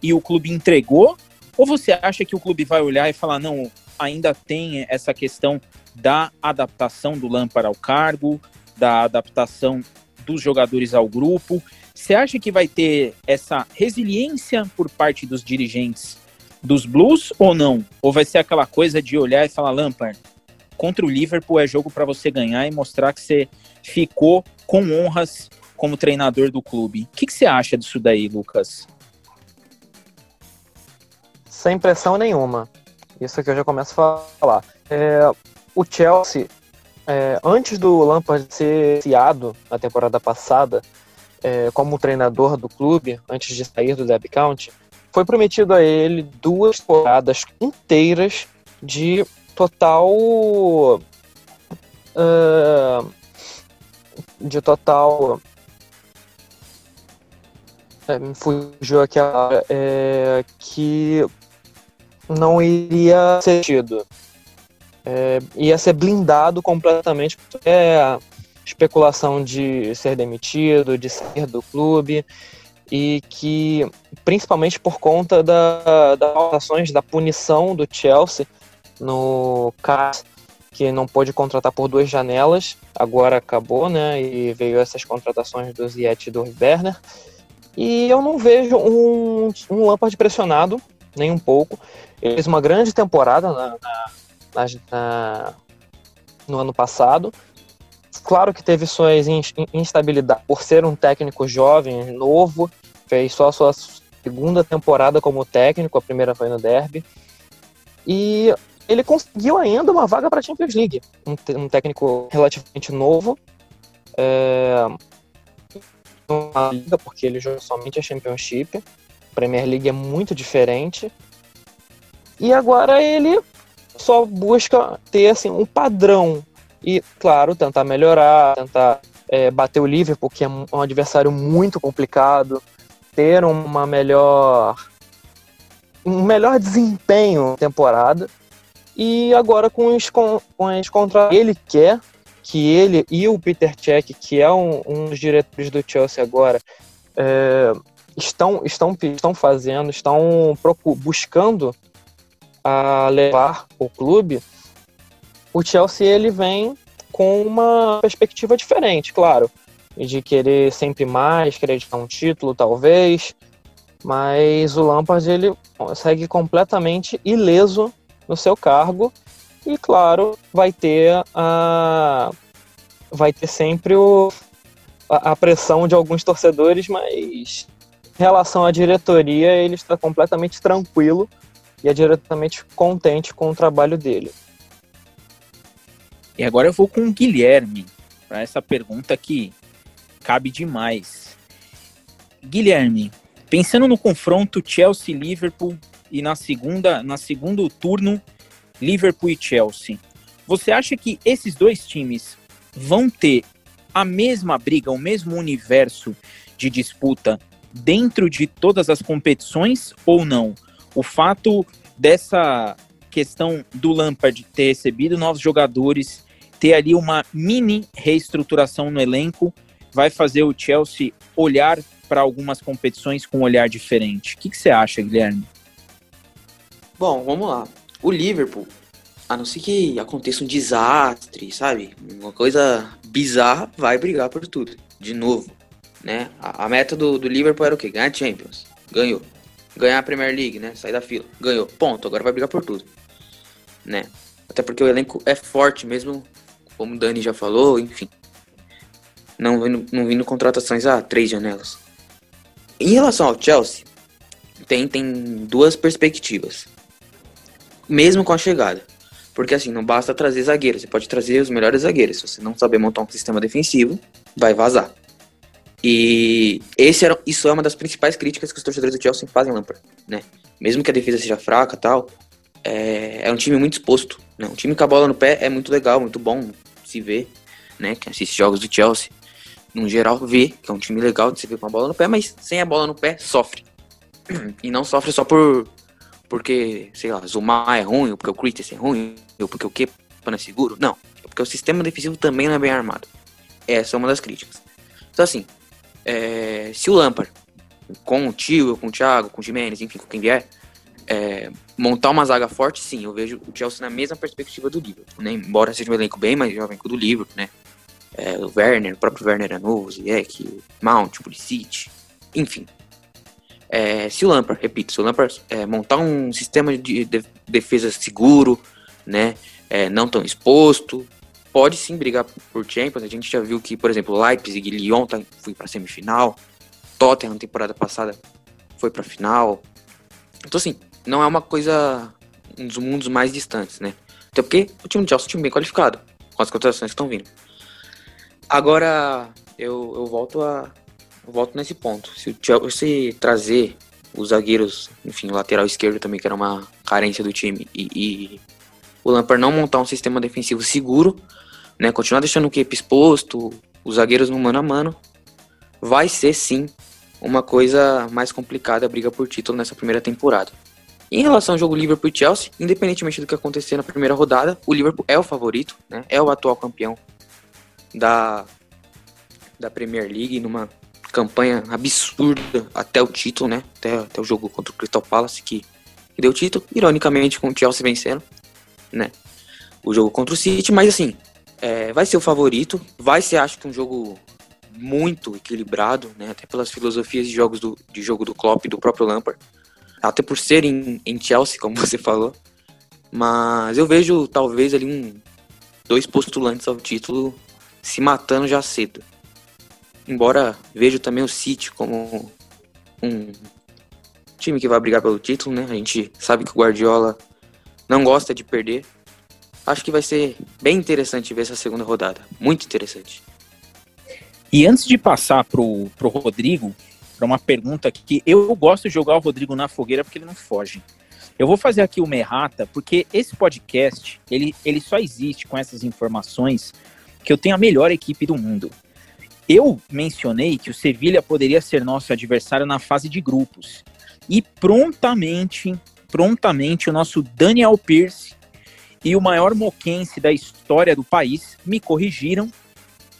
e o clube entregou? Ou você acha que o clube vai olhar e falar, não, ainda tem essa questão da adaptação do Lampard ao cargo, da adaptação dos jogadores ao grupo? Você acha que vai ter essa resiliência por parte dos dirigentes dos Blues ou não? Ou vai ser aquela coisa de olhar e falar, Lampard, contra o Liverpool é jogo para você ganhar e mostrar que você ficou com honras como treinador do clube. O que, que você acha disso daí, Lucas? sem pressão nenhuma. Isso aqui eu já começo a falar. É, o Chelsea, é, antes do Lampard ser fiado na temporada passada, é, como treinador do clube, antes de sair do Derby County, foi prometido a ele duas temporadas inteiras de total. Uh, de total. É, me fugiu aquela. É, que não iria ser tido. É, ia ser blindado completamente é especulação de ser demitido, de sair do clube e que principalmente por conta da, das ações da punição do Chelsea no caso que não pôde contratar por duas janelas, agora acabou, né? E veio essas contratações do Ziyech e do Werner. E eu não vejo um, um Lampard pressionado, nem um pouco. Ele fez uma grande temporada na, na, na, no ano passado. Claro que teve suas instabilidades por ser um técnico jovem, novo, fez só a sua segunda temporada como técnico, a primeira foi no Derby. E ele conseguiu ainda uma vaga para a Champions League. Um, um, técnico relativamente novo. É, uma liga, porque ele joga somente a Championship. A Premier League é muito diferente. E agora ele só busca ter assim um padrão e, claro, tentar melhorar, tentar é, bater o Liverpool, que é um adversário muito complicado, ter uma melhor um melhor desempenho temporada. E agora com os, com, com os contra ele quer que ele e o Peter Cech, que é um, um dos diretores do Chelsea agora, é, estão, estão, estão fazendo, estão buscando a levar o clube, o Chelsea ele vem com uma perspectiva diferente, claro, de querer sempre mais, querer ganhar um título talvez, mas o Lampard ele segue completamente ileso no seu cargo e claro vai ter a vai ter sempre o, a, a pressão de alguns torcedores, mas em relação à diretoria ele está completamente tranquilo e é diretamente contente com o trabalho dele. E agora eu vou com o Guilherme para essa pergunta que cabe demais. Guilherme, pensando no confronto Chelsea-Liverpool e na segunda, na segundo turno Liverpool e Chelsea, você acha que esses dois times vão ter a mesma briga, o mesmo universo de disputa dentro de todas as competições ou não? O fato dessa questão do Lampard ter recebido novos jogadores, ter ali uma mini reestruturação no elenco, vai fazer o Chelsea olhar para algumas competições com um olhar diferente. O que, que você acha, Guilherme? Bom, vamos lá. O Liverpool, a não ser que aconteça um desastre, sabe? Uma coisa bizarra, vai brigar por tudo. De novo, né? A, a meta do, do Liverpool era o quê? Ganhar Champions. Ganhou. Ganhar a Premier League, né? Sair da fila. Ganhou. Ponto. Agora vai brigar por tudo. Né? Até porque o elenco é forte mesmo, como o Dani já falou, enfim. Não vindo, não vindo contratações ah, três janelas. Em relação ao Chelsea, tem, tem duas perspectivas. Mesmo com a chegada. Porque assim, não basta trazer zagueiros, você pode trazer os melhores zagueiros. Se você não saber montar um sistema defensivo, vai vazar. E esse era, isso é uma das principais críticas que os torcedores do Chelsea fazem Lampard, né? Mesmo que a defesa seja fraca tal, é, é um time muito exposto. Né? Um time com a bola no pé é muito legal, muito bom se ver, né? Quem assiste jogos do Chelsea, no geral, vê que é um time legal de se ver com a bola no pé, mas sem a bola no pé, sofre. E não sofre só por porque, sei lá, Zumar é ruim, ou porque o Christensen é ruim, ou porque o Kepa não é seguro. Não, é porque o sistema defensivo também não é bem armado. Essa é uma das críticas. Então, assim, é, se o Lampard, com o Tio, com o Thiago, com o Jimenez, enfim, com quem vier, é, montar uma zaga forte, sim, eu vejo o Chelsea na mesma perspectiva do Liverpool, né? Embora seja um elenco bem mais jovem que o do Liverpool, né? É, o Werner, o próprio Werner é novo, o Ziyech, Mount, o Pulisic, enfim. É, se o Lampard, repito, se o Lampard é, montar um sistema de, de defesa seguro, né, é, não tão exposto, pode sim brigar por Champions. A gente já viu que, por exemplo, Leipzig e Lyon tá, foi para semifinal, Tottenham na temporada passada foi para final. Então assim, não é uma coisa um dos mundos mais distantes, né? Até porque o time do Chelsea é um time bem qualificado, com as contratações que estão vindo. Agora eu, eu volto a eu volto nesse ponto. Se o Chelsea trazer os zagueiros, enfim, lateral esquerdo também, que era uma carência do time, e, e o Lampard não montar um sistema defensivo seguro, né, continuar deixando o Kepa exposto, os zagueiros no mano a mano, vai ser sim uma coisa mais complicada a briga por título nessa primeira temporada. Em relação ao jogo Liverpool e Chelsea, independentemente do que acontecer na primeira rodada, o Liverpool é o favorito, né? É o atual campeão da, da Premier League numa campanha absurda até o título, né? Até, até o jogo contra o Crystal Palace que, que deu o título, ironicamente com o Chelsea vencendo, né? O jogo contra o City, mas assim, é, vai ser o favorito, vai ser acho que um jogo muito equilibrado, né? Até pelas filosofias de jogos do de jogo do Klopp e do próprio Lampard, até por ser em, em Chelsea, como você falou. Mas eu vejo talvez ali um dois postulantes ao título se matando já cedo. Embora vejo também o City como um time que vai brigar pelo título, né? A gente sabe que o Guardiola não gosta de perder. Acho que vai ser bem interessante ver essa segunda rodada. Muito interessante. E antes de passar pro, pro Rodrigo, para uma pergunta que eu gosto de jogar o Rodrigo na fogueira porque ele não foge. Eu vou fazer aqui uma errata, porque esse podcast, ele, ele só existe com essas informações que eu tenho a melhor equipe do mundo. Eu mencionei que o Sevilha poderia ser nosso adversário na fase de grupos. E prontamente, prontamente, o nosso Daniel Pierce e o maior moquense da história do país me corrigiram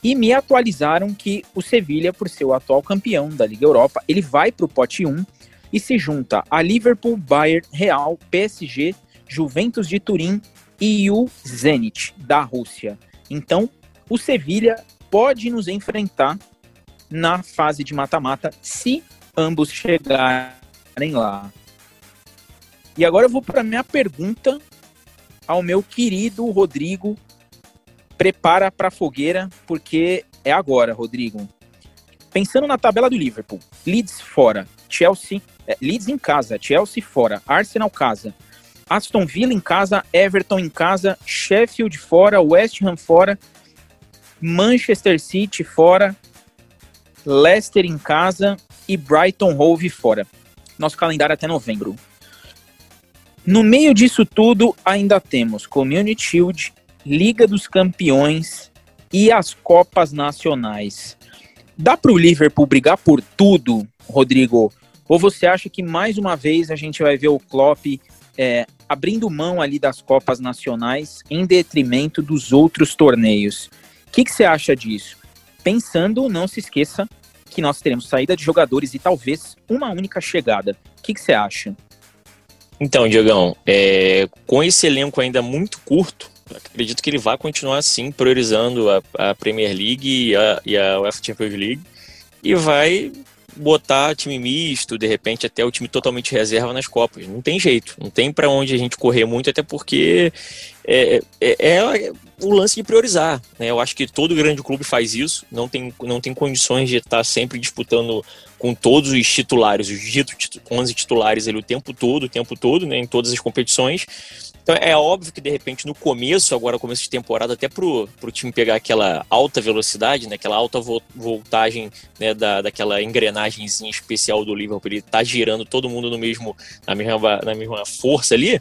e me atualizaram que o Sevilha, por ser o atual campeão da Liga Europa, ele vai para o pote 1 e se junta a Liverpool, Bayern, Real, PSG, Juventus de Turim e o Zenit da Rússia. Então, o Sevilha pode nos enfrentar na fase de mata-mata se ambos chegarem lá. E agora eu vou para minha pergunta ao meu querido Rodrigo. Prepara para a fogueira, porque é agora, Rodrigo. Pensando na tabela do Liverpool, Leeds fora, Chelsea, é, Leeds em casa, Chelsea fora, Arsenal casa, Aston Villa em casa, Everton em casa, Sheffield fora, West Ham fora, Manchester City fora, Leicester em casa e Brighton Hove fora. Nosso calendário até novembro. No meio disso tudo, ainda temos Community Shield, Liga dos Campeões e as Copas Nacionais. Dá para o Liverpool brigar por tudo, Rodrigo? Ou você acha que mais uma vez a gente vai ver o Klopp é, abrindo mão ali das Copas Nacionais em detrimento dos outros torneios? O que, que você acha disso? Pensando, não se esqueça que nós teremos saída de jogadores e talvez uma única chegada. O que, que você acha? Então, Diegão, é, com esse elenco ainda muito curto, acredito que ele vai continuar assim, priorizando a, a Premier League e a, e a UEFA Champions League, e vai botar time misto, de repente até o time totalmente reserva nas Copas. Não tem jeito, não tem para onde a gente correr muito, até porque é, é, é, o lance de priorizar. Né? Eu acho que todo grande clube faz isso, não tem, não tem condições de estar sempre disputando com todos os titulares, os ditos 11 titulares ali o tempo todo, o tempo todo, né, em todas as competições. Então é óbvio que de repente no começo, agora começo de temporada, até pro, pro time pegar aquela alta velocidade, né, aquela alta voltagem né, da, daquela engrenagemzinha especial do Liverpool, ele tá girando todo mundo no mesmo, na, mesma, na mesma força ali,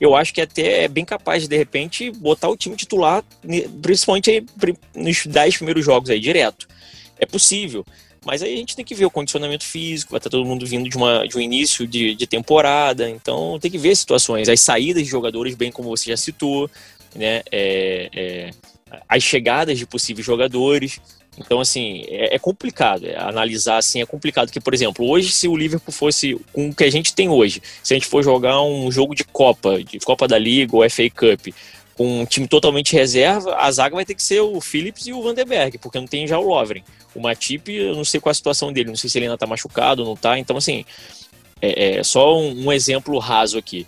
eu acho que até é bem capaz de, de repente, botar o time titular, principalmente nos 10 primeiros jogos aí, direto. É possível. Mas aí a gente tem que ver o condicionamento físico, vai estar todo mundo vindo de, uma, de um início de, de temporada, então tem que ver situações, as saídas de jogadores, bem como você já citou, né? É, é, as chegadas de possíveis jogadores. Então, assim, é, é complicado. É, analisar assim é complicado. Porque, por exemplo, hoje, se o Liverpool fosse com o que a gente tem hoje, se a gente for jogar um jogo de Copa, de Copa da Liga ou FA Cup, com um time totalmente reserva, a zaga vai ter que ser o Phillips e o Vanderberg, porque não tem já o Lovren. O Matip, eu não sei qual é a situação dele, não sei se ele ainda tá machucado ou não tá. Então, assim, é, é só um, um, exemplo raso aqui.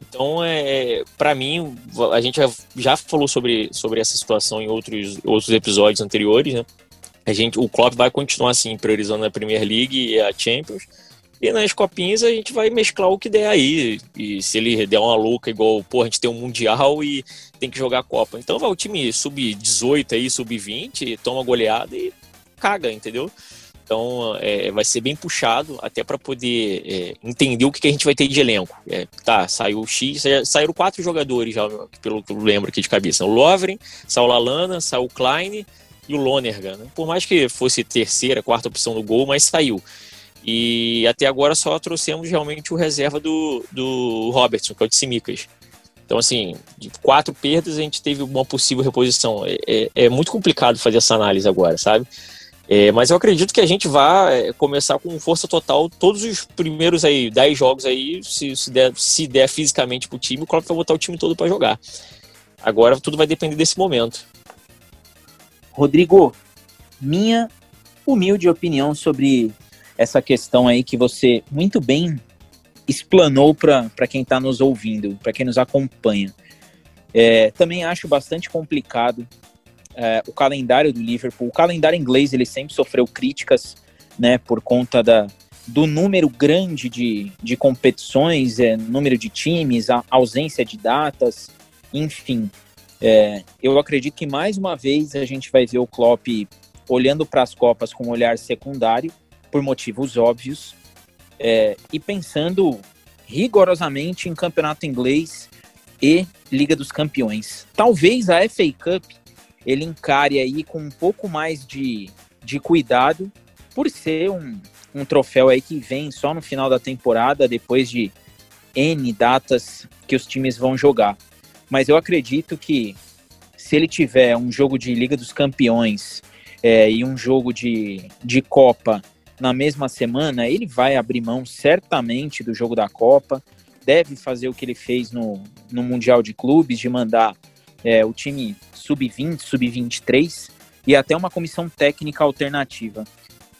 Então, é, para mim, a gente já, já falou sobre, sobre essa situação em outros, outros episódios anteriores, né? A gente, o Klopp vai continuar assim, priorizando a Premier League e a Champions. E nas copinhas a gente vai mesclar o que der aí. E se ele der uma louca, igual, pô, a gente tem um Mundial e tem que jogar a Copa. Então vai o time sub-18 aí, sub-20, toma goleada e caga, entendeu? Então é, vai ser bem puxado até para poder é, entender o que, que, a gente vai ter de elenco. É, tá, saiu o X, saíram quatro jogadores já, pelo que eu lembro aqui de cabeça. O Lovren, saiu o Lalana, saiu o Klein e o Lonergan. Né? Por mais que fosse terceira, quarta opção do gol, mas saiu. E até agora só trouxemos realmente o reserva do, do Robertson, que é o de Simicas. Então, assim, de quatro perdas a gente teve uma possível reposição. É, é, é muito complicado fazer essa análise agora, sabe? É, mas eu acredito que a gente vai é, começar com força total todos os primeiros aí, 10 jogos aí, se, se, der, se der fisicamente pro time, o Klopp vai botar o time todo para jogar. Agora tudo vai depender desse momento. Rodrigo, minha humilde opinião sobre essa questão aí que você muito bem explanou para quem está nos ouvindo, para quem nos acompanha. É, também acho bastante complicado é, o calendário do Liverpool. O calendário inglês ele sempre sofreu críticas, né, por conta da, do número grande de, de competições, é, número de times, a ausência de datas, enfim. É, eu acredito que mais uma vez a gente vai ver o Klopp olhando para as Copas com um olhar secundário, por motivos óbvios, é, e pensando rigorosamente em campeonato inglês e Liga dos Campeões. Talvez a FA Cup ele encare aí com um pouco mais de, de cuidado, por ser um, um troféu aí que vem só no final da temporada, depois de N datas que os times vão jogar. Mas eu acredito que se ele tiver um jogo de Liga dos Campeões é, e um jogo de, de Copa na mesma semana, ele vai abrir mão certamente do jogo da Copa, deve fazer o que ele fez no, no Mundial de Clubes, de mandar é, o time sub-20, sub-23 e até uma comissão técnica alternativa.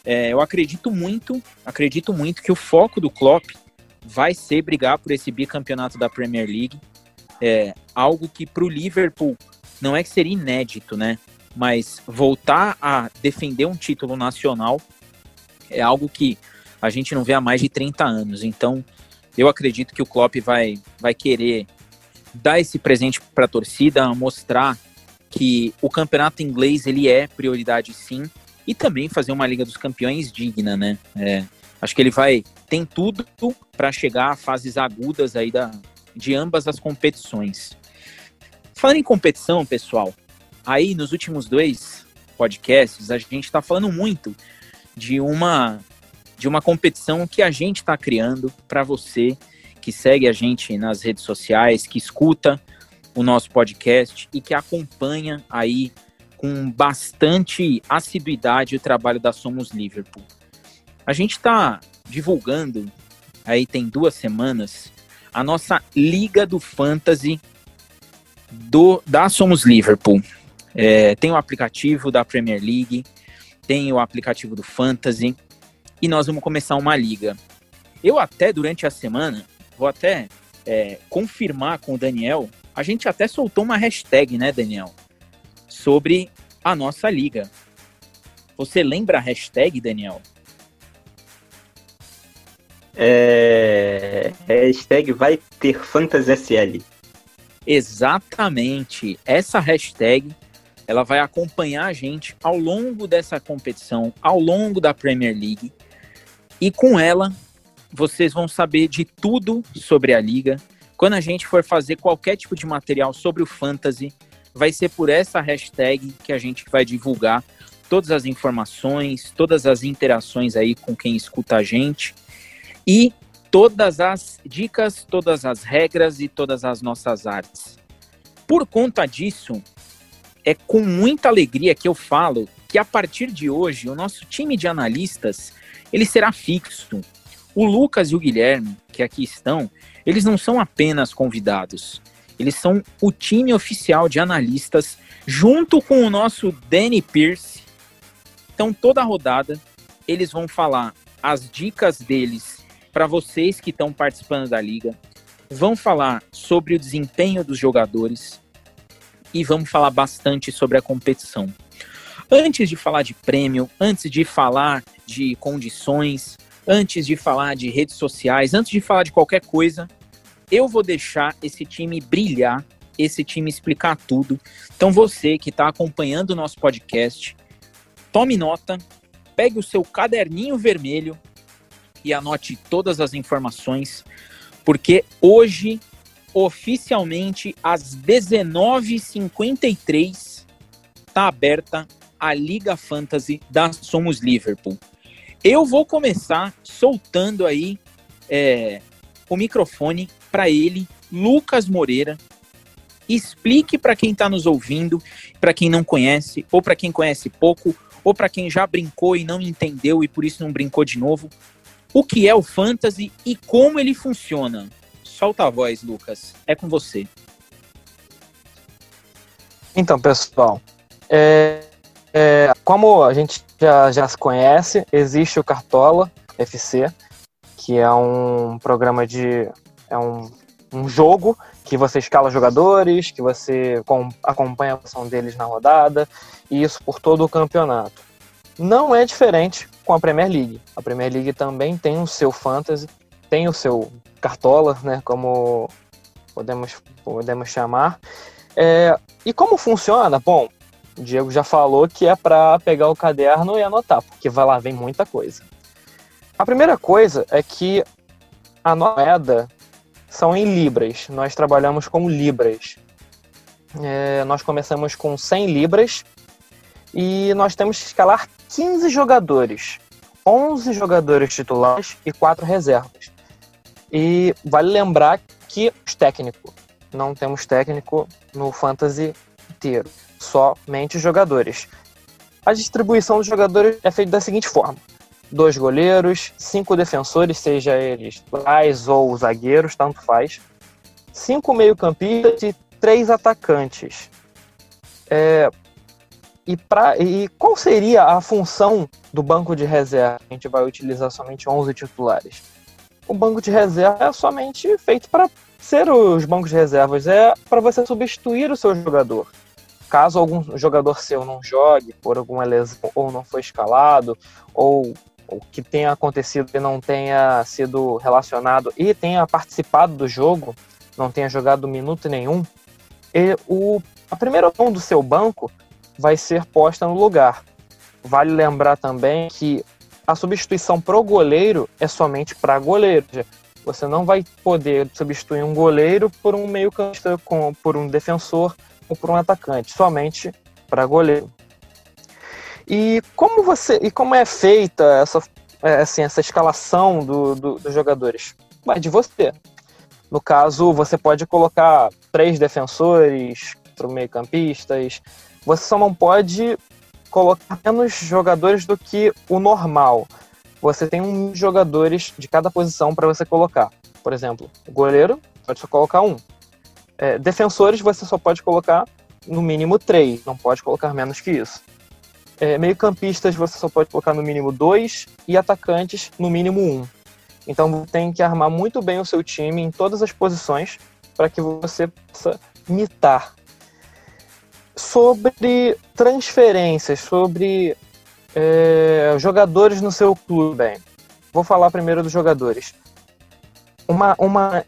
É, eu acredito muito, acredito muito que o foco do Klopp vai ser brigar por esse bicampeonato da Premier League, é, algo que para o Liverpool não é que seria inédito, né? Mas voltar a defender um título nacional é algo que a gente não vê há mais de 30 anos. Então, eu acredito que o Klopp vai, vai querer dar esse presente para a torcida, mostrar que o campeonato inglês ele é prioridade sim e também fazer uma Liga dos Campeões digna, né? É, Acho que ele vai tem tudo para chegar a fases agudas aí da, de ambas as competições. Falando em competição, pessoal, aí nos últimos dois podcasts a gente está falando muito de uma de uma competição que a gente está criando para você que segue a gente nas redes sociais, que escuta o nosso podcast e que acompanha aí com bastante assiduidade o trabalho da Somos Liverpool. A gente está divulgando, aí tem duas semanas, a nossa Liga do Fantasy do, da Somos Liverpool. É, tem o aplicativo da Premier League, tem o aplicativo do Fantasy, e nós vamos começar uma liga. Eu até, durante a semana, vou até é, confirmar com o Daniel, a gente até soltou uma hashtag, né, Daniel? Sobre a nossa liga. Você lembra a hashtag, Daniel? É... Hashtag vai ter SL. Exatamente. Essa hashtag ela vai acompanhar a gente ao longo dessa competição, ao longo da Premier League. E com ela, vocês vão saber de tudo sobre a liga. Quando a gente for fazer qualquer tipo de material sobre o Fantasy, vai ser por essa hashtag que a gente vai divulgar todas as informações, todas as interações aí com quem escuta a gente e todas as dicas, todas as regras e todas as nossas artes. Por conta disso, é com muita alegria que eu falo que a partir de hoje o nosso time de analistas ele será fixo. O Lucas e o Guilherme, que aqui estão, eles não são apenas convidados. Eles são o time oficial de analistas, junto com o nosso Danny Pierce. Então, toda a rodada, eles vão falar as dicas deles para vocês que estão participando da liga. Vão falar sobre o desempenho dos jogadores e vamos falar bastante sobre a competição. Antes de falar de prêmio, antes de falar de condições, antes de falar de redes sociais, antes de falar de qualquer coisa, eu vou deixar esse time brilhar, esse time explicar tudo. Então você que está acompanhando o nosso podcast, tome nota, pegue o seu caderninho vermelho e anote todas as informações, porque hoje, oficialmente, às 19h53, está aberta a Liga Fantasy da Somos Liverpool. Eu vou começar soltando aí é, o microfone para ele, Lucas Moreira. Explique para quem está nos ouvindo, para quem não conhece, ou para quem conhece pouco, ou para quem já brincou e não entendeu e por isso não brincou de novo, o que é o fantasy e como ele funciona. Solta a voz, Lucas. É com você. Então, pessoal, é, é, como a gente já, já se conhece, existe o Cartola FC, que é um programa de. é um, um jogo que você escala jogadores, que você com, acompanha a ação deles na rodada, e isso por todo o campeonato. Não é diferente com a Premier League. A Premier League também tem o seu fantasy, tem o seu cartola, né, como podemos, podemos chamar. É, e como funciona? Bom, o Diego já falou que é para pegar o caderno e anotar, porque vai lá vem muita coisa. A primeira coisa é que a moeda são em libras. Nós trabalhamos com libras. É, nós começamos com 100 libras e nós temos que escalar 15 jogadores. 11 jogadores titulares e 4 reservas. E vale lembrar que os técnicos, não temos técnico no fantasy inteiro, somente jogadores. A distribuição dos jogadores é feita da seguinte forma: dois goleiros, cinco defensores, seja eles laterais ou zagueiros, tanto faz, cinco meio-campistas e três atacantes. É, e, pra, e qual seria a função do banco de reserva? A gente vai utilizar somente 11 titulares. O banco de reserva é somente feito para ser os bancos de reservas, é para você substituir o seu jogador. Caso algum jogador seu não jogue por alguma lesão ou não foi escalado, ou o que tenha acontecido e não tenha sido relacionado e tenha participado do jogo, não tenha jogado minuto nenhum, e o, a primeira opção do seu banco vai ser posta no lugar. Vale lembrar também que a substituição pro goleiro é somente para goleiro. Você não vai poder substituir um goleiro por um meio-campista, por um defensor ou por um atacante, somente para goleiro. E como você e como é feita essa é, assim essa escalação do, do, dos jogadores? Vai de você. No caso, você pode colocar três defensores, quatro meio-campistas. Você só não pode colocar menos jogadores do que o normal. Você tem um jogadores de cada posição para você colocar. Por exemplo, goleiro pode só colocar um. É, defensores você só pode colocar no mínimo três, não pode colocar menos que isso. É, meio-campistas você só pode colocar no mínimo dois e atacantes no mínimo um. Então tem que armar muito bem o seu time em todas as posições para que você possa mitar sobre transferências, sobre é, jogadores no seu clube. Bem, vou falar primeiro dos jogadores. Uma, uma,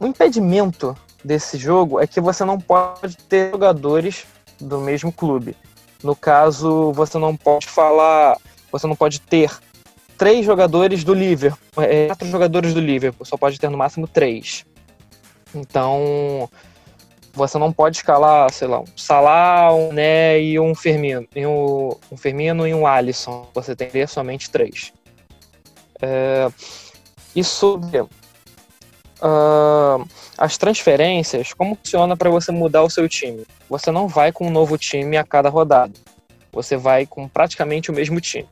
um impedimento desse jogo é que você não pode ter jogadores do mesmo clube. No caso, você não pode falar, você não pode ter três jogadores do Liverpool, é, quatro jogadores do Liverpool, só pode ter no máximo três. Então, você não pode escalar, sei lá, um Salah, um Né e um Firmino, e um, um Firmino e um Alisson. Você tem que ter somente três. É, e sobre uh, as transferências, como funciona para você mudar o seu time? Você não vai com um novo time a cada rodada. Você vai com praticamente o mesmo time.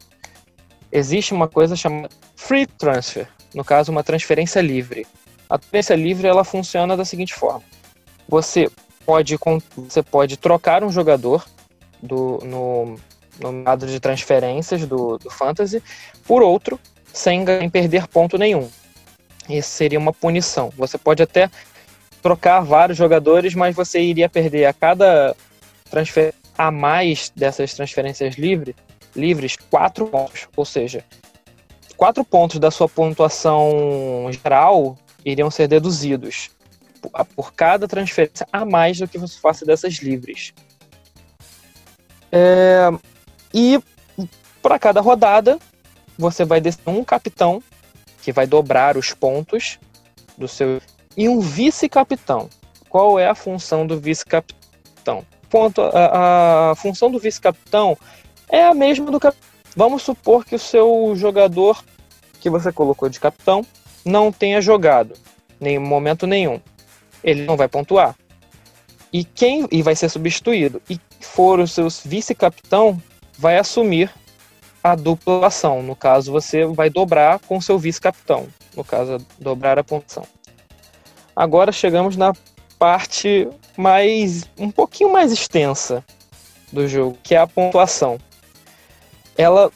Existe uma coisa chamada free transfer, no caso, uma transferência livre. A transferência livre ela funciona da seguinte forma: você pode, você pode trocar um jogador do, no, no de transferências do, do Fantasy por outro sem perder ponto nenhum. Isso seria uma punição. Você pode até trocar vários jogadores, mas você iria perder a cada transfer a mais dessas transferências livre, livres quatro pontos. Ou seja, quatro pontos da sua pontuação geral iriam ser deduzidos por cada transferência a mais do que você faça dessas livres. É, e para cada rodada, você vai descer um capitão, que vai dobrar os pontos do seu. E um vice-capitão. Qual é a função do vice-capitão? Ponto, a, a função do vice-capitão é a mesma do capitão. Vamos supor que o seu jogador que você colocou de capitão não tenha jogado em momento nenhum ele não vai pontuar. E quem e vai ser substituído. E for o seu vice-capitão, vai assumir a dupla ação. No caso, você vai dobrar com seu vice-capitão. No caso, dobrar a pontuação. Agora chegamos na parte mais um pouquinho mais extensa do jogo, que é a pontuação. Ela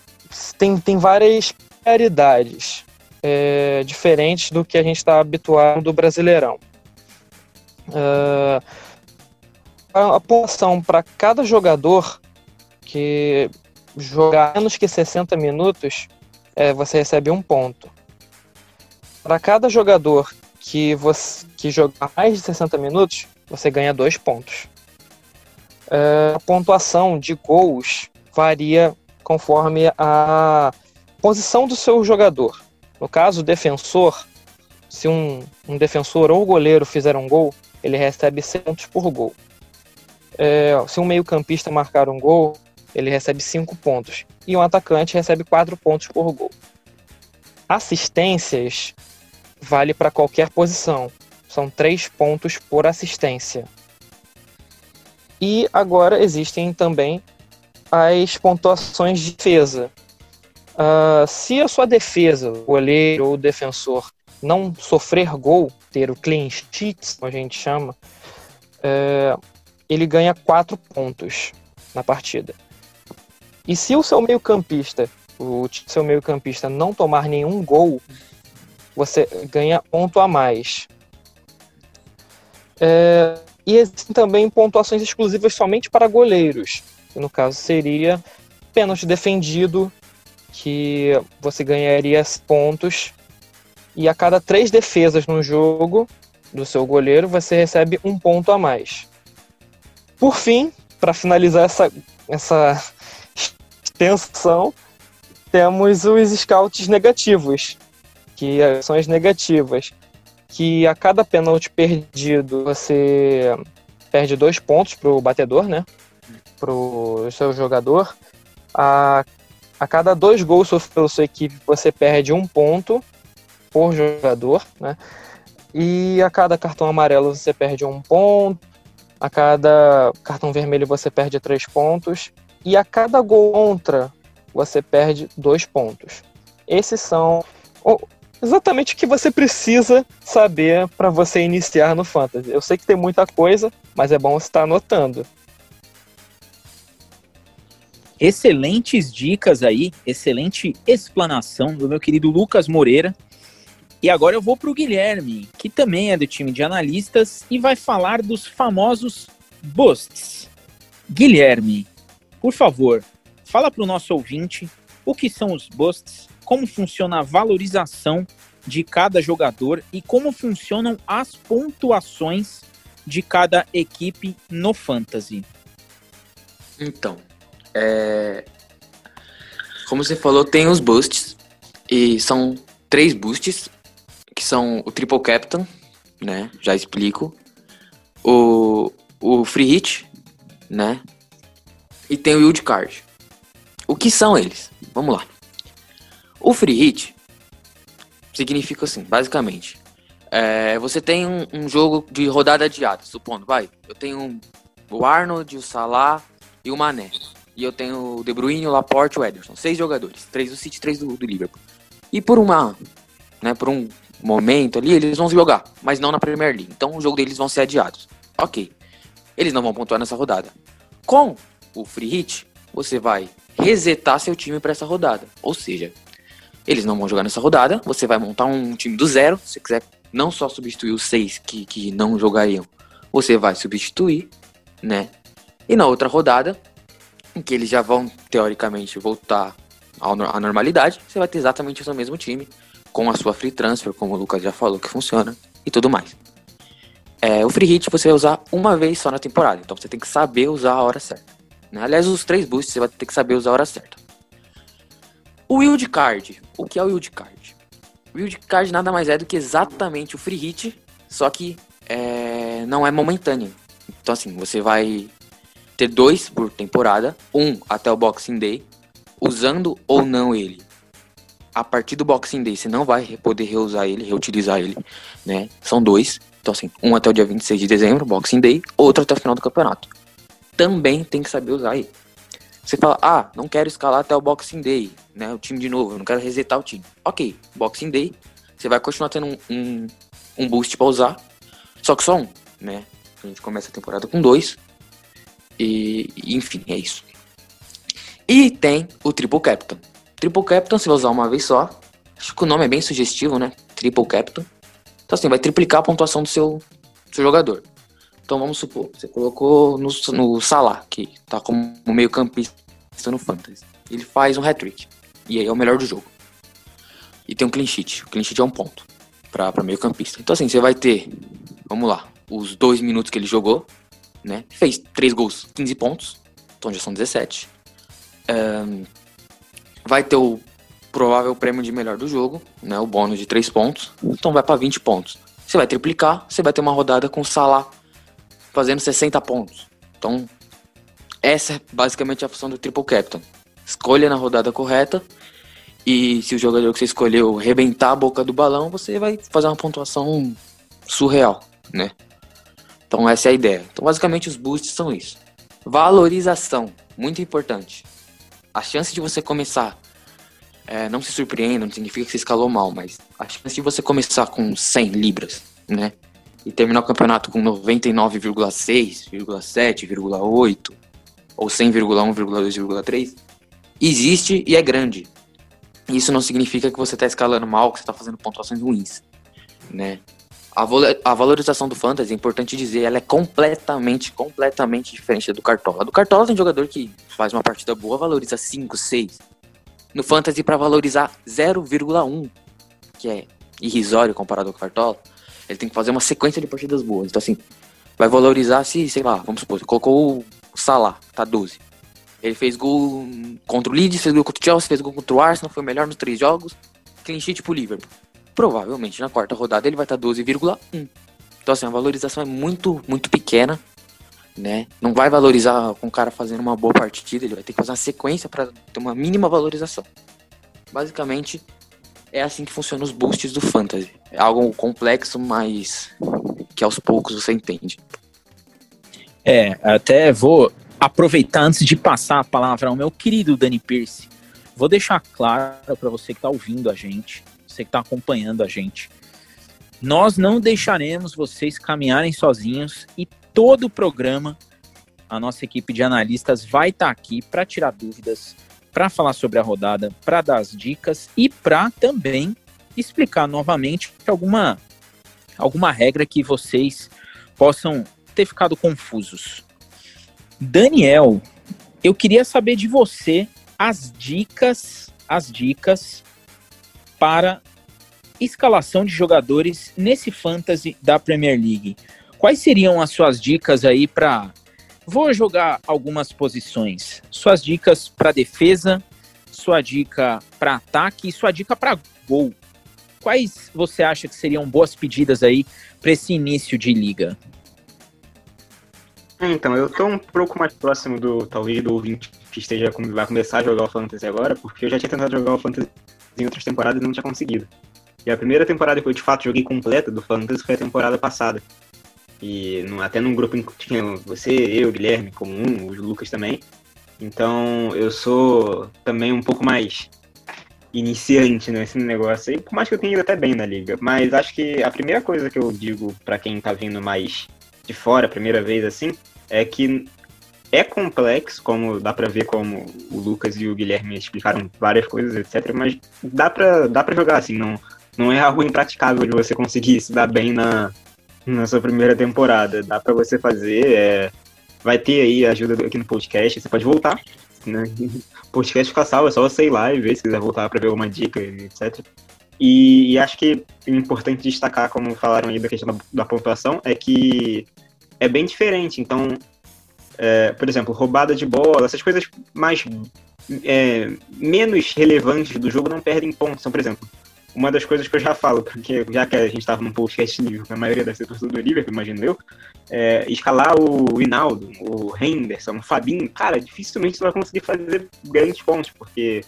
tem, tem várias prioridades é, diferentes do que a gente está habituado do Brasileirão. Uh, a pontuação para cada jogador que jogar menos que 60 minutos, é, você recebe um ponto. Para cada jogador que você que jogar mais de 60 minutos, você ganha dois pontos. É, a pontuação de gols varia conforme a posição do seu jogador. No caso, defensor, se um, um defensor ou goleiro fizer um gol, ele recebe 100 pontos por gol. É, se um meio-campista marcar um gol, ele recebe 5 pontos. E um atacante recebe 4 pontos por gol. Assistências vale para qualquer posição. São 3 pontos por assistência. E agora existem também as pontuações de defesa. Uh, se a sua defesa, o goleiro ou o defensor, não sofrer gol, ter o clean sheet, como a gente chama, é, ele ganha quatro pontos na partida. E se o seu meio-campista, o seu meio-campista não tomar nenhum gol, você ganha ponto a mais. É, e existem também pontuações exclusivas somente para goleiros. Que no caso seria pênalti defendido, que você ganharia pontos e a cada três defesas no jogo do seu goleiro, você recebe um ponto a mais. Por fim, para finalizar essa, essa extensão, temos os scouts negativos, que são as negativas, que a cada pênalti perdido você perde dois pontos pro batedor, né? Pro seu jogador. A, a cada dois gols sofridos pela sua equipe você perde um ponto por jogador, né? E a cada cartão amarelo você perde um ponto. A cada cartão vermelho você perde três pontos. E a cada gol contra você perde dois pontos. Esses são exatamente o que você precisa saber para você iniciar no Fantasy. Eu sei que tem muita coisa, mas é bom estar anotando. Excelentes dicas aí, excelente explanação do meu querido Lucas Moreira. E agora eu vou para o Guilherme, que também é do time de analistas e vai falar dos famosos busts. Guilherme, por favor, fala para o nosso ouvinte o que são os busts, como funciona a valorização de cada jogador e como funcionam as pontuações de cada equipe no Fantasy. Então, é... como você falou, tem os boosts e são três boosts são o Triple Captain, né? Já explico. O, o Free Hit, né? E tem o Yield Card. O que são eles? Vamos lá. O Free Hit significa assim, basicamente. É, você tem um, um, jogo de rodada adiada, supondo, vai. Eu tenho o Arnold, o Salah e o Mané. E eu tenho o De Bruyne, o Laporte e o Ederson. Seis jogadores. Três do City, três do, do Liverpool. E por uma, né, por um momento ali, eles vão jogar, mas não na Premier League. Então o jogo deles vão ser adiados. Ok. Eles não vão pontuar nessa rodada. Com o free hit, você vai resetar seu time para essa rodada. Ou seja, eles não vão jogar nessa rodada, você vai montar um time do zero, se quiser não só substituir os seis que, que não jogariam, você vai substituir, né? E na outra rodada, em que eles já vão, teoricamente, voltar à normalidade, você vai ter exatamente o seu mesmo time, com a sua free transfer, como o Lucas já falou que funciona, e tudo mais. É, o free hit você vai usar uma vez só na temporada, então você tem que saber usar a hora certa. Né? Aliás, os três boosts você vai ter que saber usar a hora certa. O wild card. O que é o wild card? O wild card nada mais é do que exatamente o free hit, só que é, não é momentâneo. Então assim, você vai ter dois por temporada, um até o Boxing Day, usando ou não ele a partir do Boxing Day você não vai poder reusar ele, reutilizar ele, né? São dois. Então, assim, um até o dia 26 de dezembro, Boxing Day, outro até o final do campeonato. Também tem que saber usar ele. Você fala, ah, não quero escalar até o Boxing Day, né? O time de novo, eu não quero resetar o time. Ok, Boxing Day, você vai continuar tendo um, um, um boost para usar, só que só um, né? A gente começa a temporada com dois. E, enfim, é isso. E tem o Triple Captain Triple Captain você vai usar uma vez só. Acho que o nome é bem sugestivo, né? Triple Captain. Então assim, vai triplicar a pontuação do seu, seu jogador. Então vamos supor, você colocou no, no Salah, que tá como meio campista no Fantasy. Ele faz um hat-trick. E aí é o melhor do jogo. E tem um clean sheet. O clean sheet é um ponto para meio campista. Então assim, você vai ter, vamos lá, os dois minutos que ele jogou, né? Fez três gols, 15 pontos. Então já são 17. Um, vai ter o provável prêmio de melhor do jogo, né, o bônus de 3 pontos, então vai para 20 pontos. Você vai triplicar, você vai ter uma rodada com o Salah fazendo 60 pontos. Então, essa é basicamente a função do Triple Captain. Escolha na rodada correta e se o jogador que você escolheu rebentar a boca do balão, você vai fazer uma pontuação surreal, né? Então essa é a ideia. Então basicamente os boosts são isso. Valorização, muito importante a chance de você começar, é, não se surpreenda, não significa que você escalou mal, mas a chance de você começar com 100 libras, né? E terminar o campeonato com 99,6,7,8 ou 100,1,2,3 existe e é grande. Isso não significa que você está escalando mal, que você está fazendo pontuações ruins, né? A, valorização do Fantasy, é importante dizer, ela é completamente, completamente diferente do Cartola. Do Cartola tem jogador que faz uma partida boa, valoriza 5, 6. No Fantasy, para valorizar 0,1, que é irrisório comparado ao Cartola, ele tem que fazer uma sequência de partidas boas. Então, assim, vai valorizar se, sei lá, vamos supor, colocou o Salah, tá 12. Ele fez gol contra o Leeds, fez gol contra o Chelsea, fez gol contra o Arsenal, foi o melhor nos três jogos. Clean sheet pro Liverpool. Provavelmente na quarta rodada ele vai estar 12,1. Então assim, a valorização é muito, muito pequena, né? Não vai valorizar com o cara fazendo uma boa partida, ele vai ter que fazer uma sequência para ter uma mínima valorização. Basicamente, é assim que funcionam os boosts do Fantasy. É algo complexo, mas que aos poucos você entende. É, até vou aproveitar antes de passar a palavra ao meu querido Dani Pierce. Vou deixar claro para você que está ouvindo a gente, você que está acompanhando a gente. Nós não deixaremos vocês caminharem sozinhos e todo o programa, a nossa equipe de analistas vai estar tá aqui para tirar dúvidas, para falar sobre a rodada, para dar as dicas e para também explicar novamente alguma, alguma regra que vocês possam ter ficado confusos. Daniel, eu queria saber de você as dicas, as dicas para escalação de jogadores nesse fantasy da Premier League. Quais seriam as suas dicas aí para Vou jogar algumas posições. Suas dicas para defesa, sua dica para ataque e sua dica para gol. Quais você acha que seriam boas pedidas aí para esse início de liga? Então, eu tô um pouco mais próximo do, talvez, do ouvinte que esteja, vai começar a jogar o Fantasy agora, porque eu já tinha tentado jogar o Fantasy em outras temporadas e não tinha conseguido. E a primeira temporada que eu, de fato, joguei completa do Fantasy foi a temporada passada. E até num grupo que tinha você, eu, Guilherme, como um, os Lucas também. Então, eu sou também um pouco mais iniciante nesse negócio aí, por mais que eu tenha ido até bem na liga. Mas acho que a primeira coisa que eu digo para quem tá vindo mais de fora, primeira vez assim, é que é complexo, como dá para ver como o Lucas e o Guilherme explicaram várias coisas, etc, mas dá para dá para jogar assim, não não é algo impraticável de você conseguir se dar bem na na sua primeira temporada. Dá para você fazer, é... vai ter aí ajuda aqui no podcast, você pode voltar, né? Podcast fica salvo, é só você ir lá e ver se quiser voltar para ver alguma dica, etc. E, e, acho que é importante destacar, como falaram aí da questão da, da pontuação, é que é bem diferente. Então, é, por exemplo, roubada de bola, essas coisas mais é, menos relevantes do jogo não perdem pontos. Então, por exemplo, uma das coisas que eu já falo, porque já que a gente estava num podcast livre, a maioria das ser do Liverpool, imagino eu, é, escalar o Hinaldo, o Henderson, o Fabinho, cara, dificilmente você vai conseguir fazer grandes pontos, porque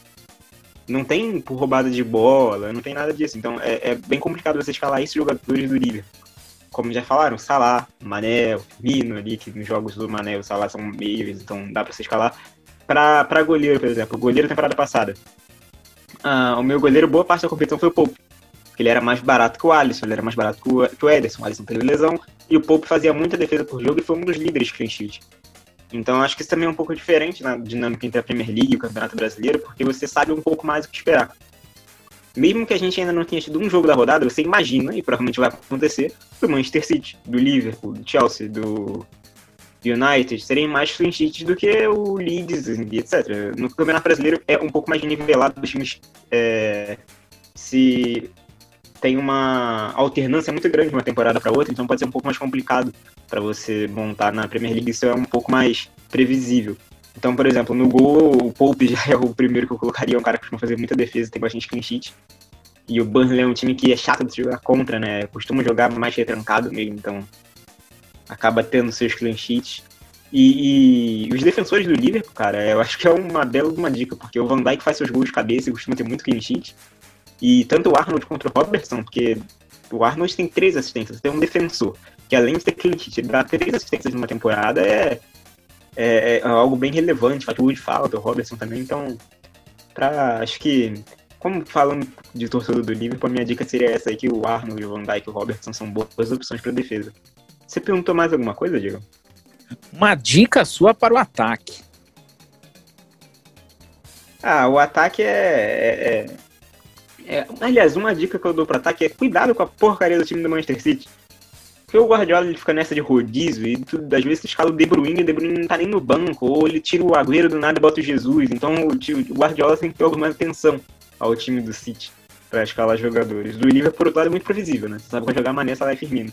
não tem roubada de bola, não tem nada disso. Então é, é bem complicado você escalar esses jogadores do Liverpool. Como já falaram, Salah, Mané, Firmino ali, que nos jogos do Mané e o Salah são meios, então dá para você escalar. Para goleiro, por exemplo, goleiro temporada passada. Ah, o meu goleiro, boa parte da competição foi o Pope. Ele era mais barato que o Alisson, ele era mais barato que o, que o Ederson. O Alisson teve lesão e o Pope fazia muita defesa por jogo e foi um dos líderes clean sheet. Então acho que isso também é um pouco diferente na dinâmica entre a Premier League e o Campeonato Brasileiro, porque você sabe um pouco mais o que esperar. Mesmo que a gente ainda não tenha tido um jogo da rodada, você imagina, e provavelmente vai acontecer, do Manchester City, do Liverpool, do Chelsea, do United serem mais clean do que o Leeds etc. No Campeonato Brasileiro é um pouco mais nivelado, os times é, se tem uma alternância muito grande de uma temporada para outra, então pode ser um pouco mais complicado para você montar na Premier League, isso é um pouco mais previsível. Então, por exemplo, no gol, o Pope já é o primeiro que eu colocaria, um cara que costuma fazer muita defesa, tem bastante clean sheet. E o Burnley é um time que é chato de jogar contra, né? Costuma jogar mais retrancado mesmo, então acaba tendo seus clean sheets. E, e, os defensores do Liverpool, cara, eu acho que é uma bela uma dica, porque o Van Dijk faz seus gols de cabeça e costuma ter muito clean sheet. E tanto o Arnold quanto o Robertson, porque o Arnold tem três assistências, tem um defensor, que além de ter clean sheet, dá três assistências numa temporada, é, é, é algo bem relevante, faz de falta, o Robertson também, então, pra, acho que, como falando de torcedor do Liverpool, a minha dica seria essa aí, que o Arnold, o Van Dijk e o Robertson são boas opções para defesa. Você perguntou mais alguma coisa, Diego? Uma dica sua para o ataque. Ah, o ataque é, é, é, é... Aliás, uma dica que eu dou para ataque é cuidado com a porcaria do time do Manchester City. Porque o Guardiola ele fica nessa de rodízio e tudo, às vezes escala o De Bruyne e o De Bruyne não tá nem no banco, ou ele tira o Agüero do nada e bota o Jesus. Então o, o Guardiola tem que ter alguma atenção ao time do City para escalar jogadores. Do Liverpool, por outro lado, é muito previsível, né? Você sabe que vai jogar Mané, Salah e Firmino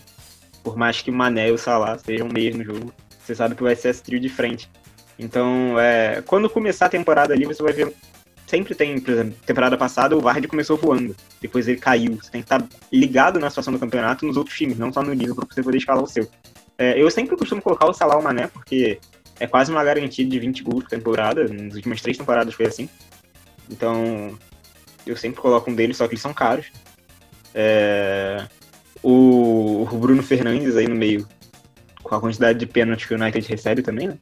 por mais que o Mané e o Salah sejam meios no jogo, você sabe que vai ser esse trio de frente. Então, é, quando começar a temporada ali, você vai ver. Sempre tem, por exemplo, temporada passada o Vardy começou voando, depois ele caiu. Você tem que estar ligado na situação do campeonato nos outros times, não só no nível, para você poder escalar o seu. É, eu sempre costumo colocar o Salah o Mané, porque é quase uma garantia de 20 gols por temporada. Nas últimas três temporadas foi assim. Então, eu sempre coloco um deles, só que eles são caros. É, o, o Bruno Fernandes aí no meio, com a quantidade de pênaltis que o United recebe também, né?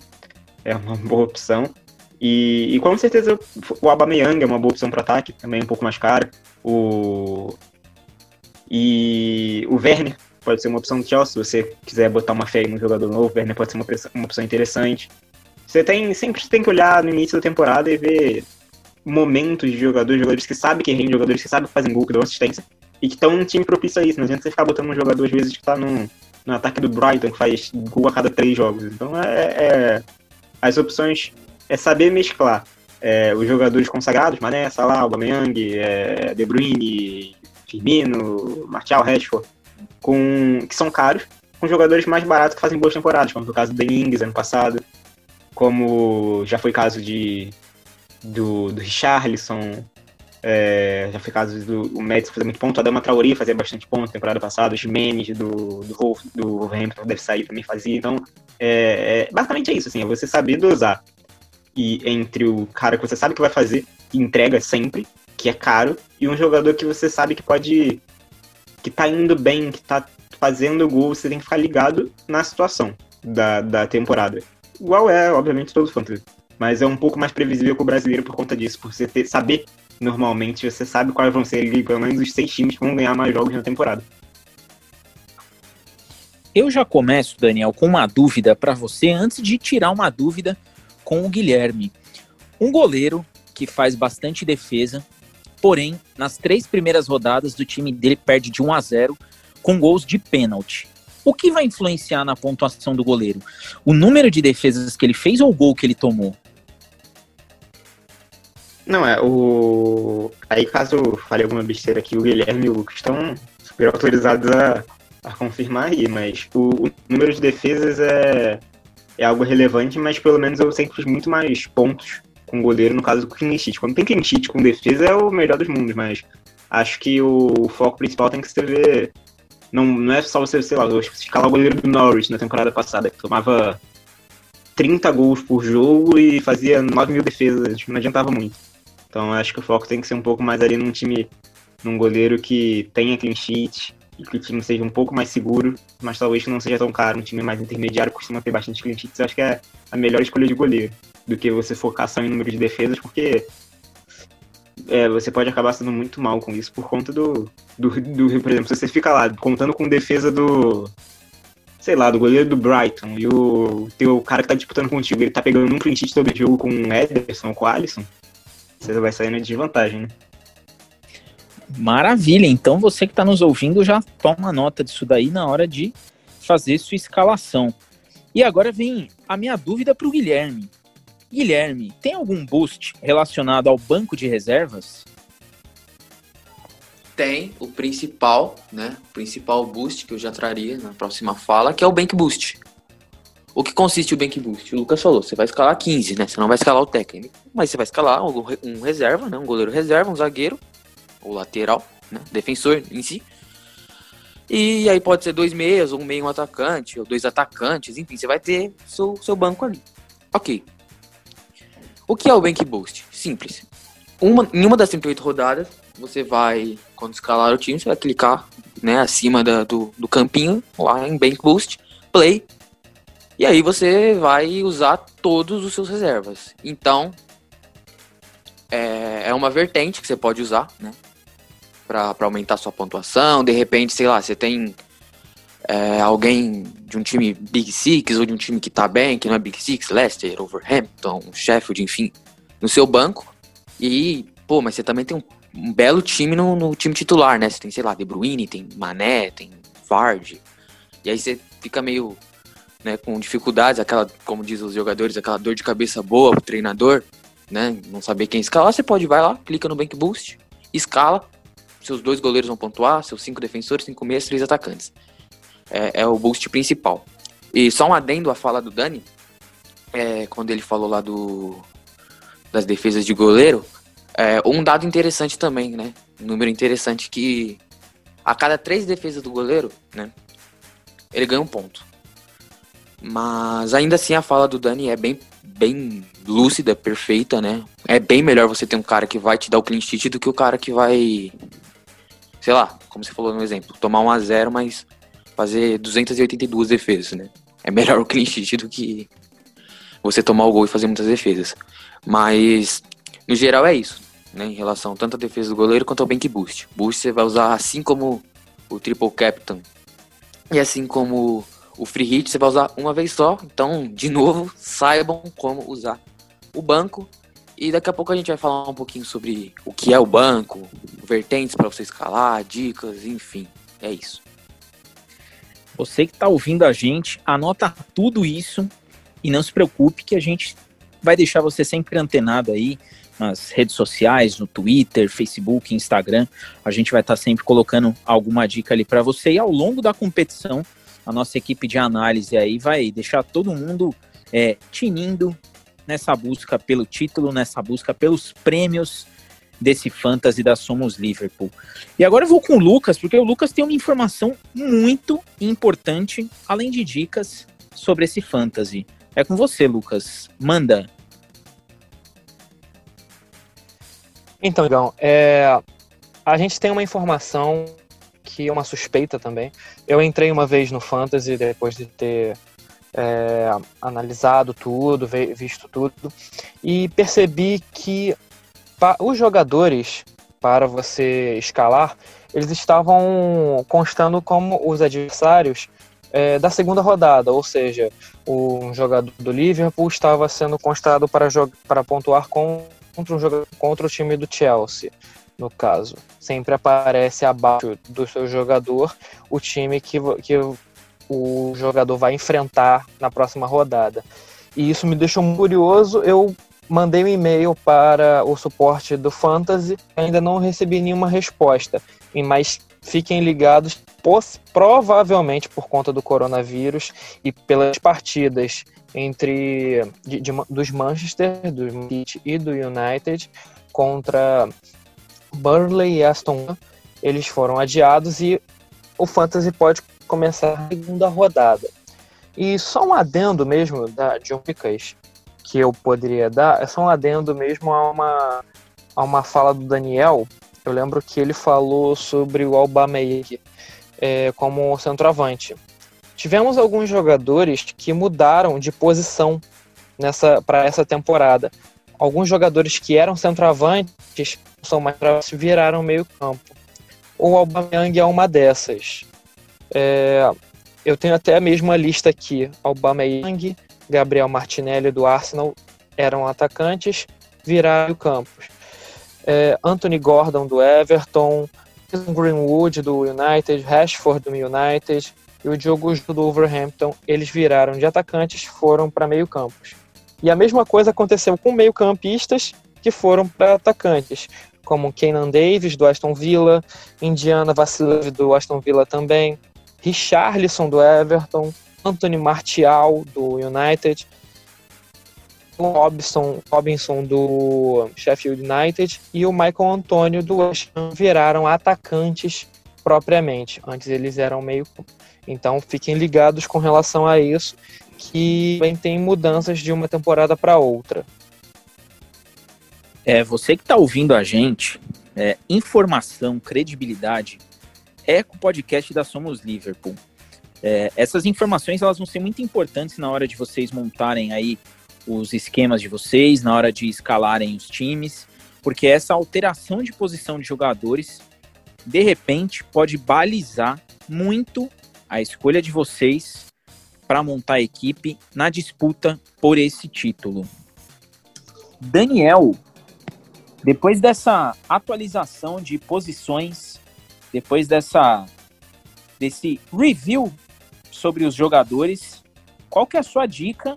É uma boa opção. E, e com certeza o Aubameyang é uma boa opção para ataque, também um pouco mais caro. O e o Werner pode ser uma opção do Chelsea, se você quiser botar uma fé no jogador novo, o Werner pode ser uma, uma opção interessante. Você tem sempre tem que olhar no início da temporada e ver momentos de jogadores, jogadores que sabem que rendem, jogadores que sabem que fazem gol, que dão assistência, e que estão um time propício a isso. Não adianta você ficar botando um jogador, às vezes, que está no, no ataque do Brighton, que faz gol a cada três jogos. Então, é, é as opções é saber mesclar é, os jogadores consagrados, Mané, Salah, Aubameyang, é, De Bruyne, Firmino, Martial, Rashford, com, que são caros, com jogadores mais baratos que fazem boas temporadas, como foi o caso do Ings ano passado, como já foi caso de do, do Richarlison, é, já foi caso do o Médici fazer muito ponto, a Dama Traoré fazia bastante ponto temporada passada, o Jimenez do, do, Wolf, do Wolverhampton deve sair também fazia, então é, é, basicamente é isso, assim, é você saber dosar e entre o cara que você sabe que vai fazer, que entrega sempre, que é caro, e um jogador que você sabe que pode. que tá indo bem, que tá fazendo gol, você tem que ficar ligado na situação da, da temporada. Igual é, obviamente, todo fantasy. Mas é um pouco mais previsível que o brasileiro por conta disso, por você ter, saber normalmente, você sabe quais vão ser ali, pelo menos os seis times que vão ganhar mais jogos na temporada. Eu já começo, Daniel, com uma dúvida para você antes de tirar uma dúvida com o Guilherme. Um goleiro que faz bastante defesa, porém, nas três primeiras rodadas do time dele perde de 1 a 0 com gols de pênalti. O que vai influenciar na pontuação do goleiro? O número de defesas que ele fez ou o gol que ele tomou? Não, é, o. Aí, caso eu falei alguma besteira aqui, o Guilherme e o Lucas estão super autorizados a, a confirmar aí, mas o, o número de defesas é, é algo relevante, mas pelo menos eu sempre fiz muito mais pontos com goleiro no caso do clean sheet. Quando tem clean sheet com defesa é o melhor dos mundos, mas acho que o, foco principal tem que ser ver. Não, não é só você, sei lá, escalar o goleiro do Norwich na temporada passada, que tomava 30 gols por jogo e fazia 9 mil defesas, não adiantava muito. Então acho que o foco tem que ser um pouco mais ali num time, num goleiro que tenha clean sheet, e que o time seja um pouco mais seguro, mas talvez não seja tão caro. Um time mais intermediário costuma ter bastante clean sheets. Acho que é a melhor escolha de goleiro do que você focar só em número de defesas, porque é, você pode acabar sendo muito mal com isso por conta do, do, do, Por exemplo, se você fica lá contando com defesa do. Sei lá, do goleiro do Brighton e o teu cara que tá disputando contigo, ele tá pegando um clean sheet todo jogo com o Ederson ou com o Alisson, você vai sair na desvantagem, né? Maravilha. Então você que está nos ouvindo já toma nota disso daí na hora de fazer sua escalação. E agora vem a minha dúvida para o Guilherme. Guilherme, tem algum boost relacionado ao banco de reservas? Tem o principal, né? O principal boost que eu já traria na próxima fala, que é o Bank Boost. O que consiste o Bank Boost? O Lucas falou, você vai escalar 15, né? Você não vai escalar o técnico, mas você vai escalar um reserva, né? Um goleiro reserva, um zagueiro, ou lateral, né? defensor em si. E aí pode ser dois meias, ou um meio um atacante, ou dois atacantes, enfim, você vai ter seu, seu banco ali. Ok. O que é o Bank Boost? Simples. Uma, em uma das 38 rodadas, você vai, quando escalar o time, você vai clicar né, acima da, do, do campinho, lá em Bank Boost, Play, e aí você vai usar todos os seus reservas. Então, é, é uma vertente que você pode usar, né? Para aumentar sua pontuação. De repente, sei lá, você tem é, alguém de um time Big Six ou de um time que tá bem, que não é Big Six, Leicester, Overhampton, Sheffield, enfim, no seu banco. E, pô, mas você também tem um, um belo time no, no, time titular, né? Você tem, sei lá, De Bruyne, tem Mané, tem Vardy. E aí você fica meio né, com dificuldades, aquela, como diz os jogadores, aquela dor de cabeça boa pro treinador, né? Não saber quem escalar, você pode vai lá, clica no Bank Boost, escala, seus dois goleiros vão pontuar, seus cinco defensores, cinco meias, três atacantes. É, é, o boost principal. E só um adendo à fala do Dani. é, quando ele falou lá do das defesas de goleiro, é, um dado interessante também, né? Um número interessante que a cada três defesas do goleiro, né? Ele ganha um ponto. Mas ainda assim a fala do Dani é bem, bem lúcida, perfeita, né? É bem melhor você ter um cara que vai te dar o clean sheet do que o cara que vai, sei lá, como você falou no exemplo, tomar um a 0 mas fazer 282 defesas, né? É melhor o clean sheet do que você tomar o gol e fazer muitas defesas. Mas, no geral, é isso, né? Em relação tanto à defesa do goleiro quanto ao bank boost. Boost você vai usar assim como o triple captain e assim como o free hit, você vai usar uma vez só. Então, de novo, saibam como usar o banco. E daqui a pouco a gente vai falar um pouquinho sobre o que é o banco, vertentes para você escalar, dicas, enfim. É isso. Você que está ouvindo a gente, anota tudo isso e não se preocupe que a gente vai deixar você sempre antenado aí nas redes sociais, no Twitter, Facebook, Instagram. A gente vai estar tá sempre colocando alguma dica ali para você e ao longo da competição, a nossa equipe de análise aí vai deixar todo mundo é, tinindo nessa busca pelo título, nessa busca pelos prêmios desse fantasy da Somos Liverpool. E agora eu vou com o Lucas, porque o Lucas tem uma informação muito importante, além de dicas sobre esse fantasy. É com você, Lucas. Manda. Então, Igão, é, a gente tem uma informação que é uma suspeita também. Eu entrei uma vez no Fantasy depois de ter é, analisado tudo, visto tudo, e percebi que os jogadores, para você escalar, eles estavam constando como os adversários é, da segunda rodada, ou seja, o jogador do Liverpool estava sendo constado para, para pontuar contra, um contra o time do Chelsea, no caso. Sempre aparece abaixo do seu jogador o time que, que o jogador vai enfrentar na próxima rodada. E isso me deixou curioso. Eu mandei um e-mail para o suporte do Fantasy, ainda não recebi nenhuma resposta. Mas fiquem ligados, provavelmente por conta do coronavírus e pelas partidas entre de, de, dos Manchester, do City e do United contra Burnley e Aston, eles foram adiados e o Fantasy pode começar a segunda rodada. E só um adendo mesmo da, de Picas que eu poderia dar é só um adendo mesmo a uma, a uma fala do Daniel. Eu lembro que ele falou sobre o Aubameyang é, como centroavante. Tivemos alguns jogadores que mudaram de posição nessa para essa temporada. Alguns jogadores que eram centroavantes são mais viraram meio campo. O Aubameyang é uma dessas. É, eu tenho até a mesma lista aqui. Aubameyang, Gabriel Martinelli do Arsenal eram atacantes, viraram campos. É, Anthony Gordon do Everton, Greenwood do United, Rashford do United e o Diogo do Wolverhampton, eles viraram de atacantes, foram para meio campos. E a mesma coisa aconteceu com meio campistas que foram para atacantes, como Kenan Davis do Aston Villa, Indiana Vassilev do Aston Villa também, Richarlison do Everton, Anthony Martial, do United, Robinson, Robinson do Sheffield United e o Michael Antônio do West Ham viraram atacantes propriamente. Antes eles eram meio. Então fiquem ligados com relação a isso, que também tem mudanças de uma temporada para outra. É, você que está ouvindo a gente, é, informação, credibilidade, é com o podcast da Somos Liverpool. É, essas informações elas vão ser muito importantes na hora de vocês montarem aí os esquemas de vocês, na hora de escalarem os times, porque essa alteração de posição de jogadores, de repente, pode balizar muito a escolha de vocês para montar a equipe na disputa por esse título. Daniel, depois dessa atualização de posições, depois dessa desse review sobre os jogadores. Qual que é a sua dica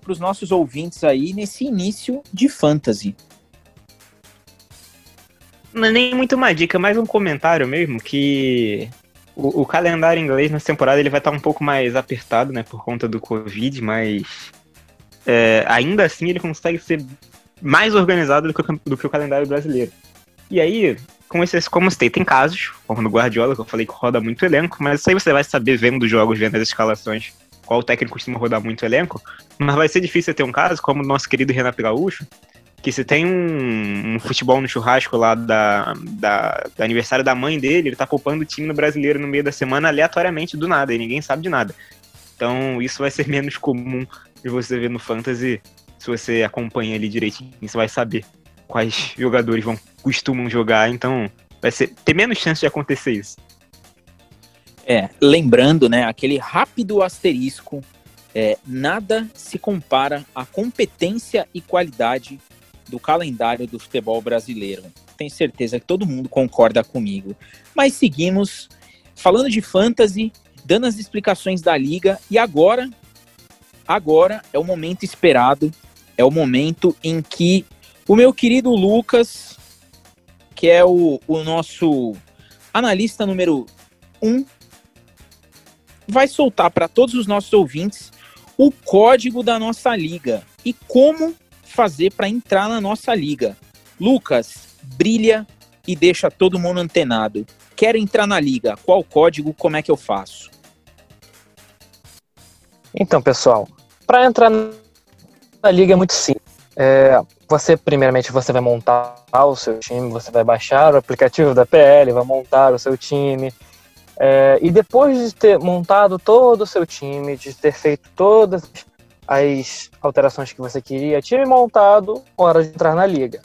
para os nossos ouvintes aí nesse início de fantasy? Não é nem muito uma dica, mais um comentário mesmo, que o, o, calendário inglês nessa temporada ele vai estar um pouco mais apertado, né, por conta do Covid, mas é, ainda assim ele consegue ser mais organizado do que, o, do que o calendário brasileiro. E aí, com esses, como citei, tem casos, como no Guardiola, que eu falei que roda muito elenco, mas isso aí você vai saber vendo os jogos, vendo as escalações, qual técnico costuma rodar muito elenco. Mas vai ser difícil ter um caso, como o nosso querido Renato Gaúcho, que se tem um, um, futebol no churrasco lá da, da, do aniversário da mãe dele, ele tá poupando o time no brasileiro no meio da semana aleatoriamente do nada, e ninguém sabe de nada. Então isso vai ser menos comum de você ver no Fantasy, se você acompanha ali direitinho, você vai saber quais jogadores vão costumam jogar, então vai ser, ter menos chance de acontecer isso. É, lembrando, né, aquele rápido asterisco, é, nada se compara à competência e qualidade do calendário do futebol brasileiro. Tenho certeza que todo mundo concorda comigo. Mas seguimos falando de fantasy, dando as explicações da liga e agora agora é o momento esperado, é o momento em que o meu querido Lucas, que é o, o nosso analista número um, vai soltar para todos os nossos ouvintes o código da nossa liga e como fazer para entrar na nossa liga. Lucas, brilha e deixa todo mundo antenado. Quero entrar na liga, qual código, como é que eu faço? Então, pessoal, para entrar na liga é muito simples. É, você, primeiramente, você vai montar o seu time, você vai baixar o aplicativo da PL, vai montar o seu time. É, e depois de ter montado todo o seu time, de ter feito todas as alterações que você queria, time montado, hora de entrar na liga.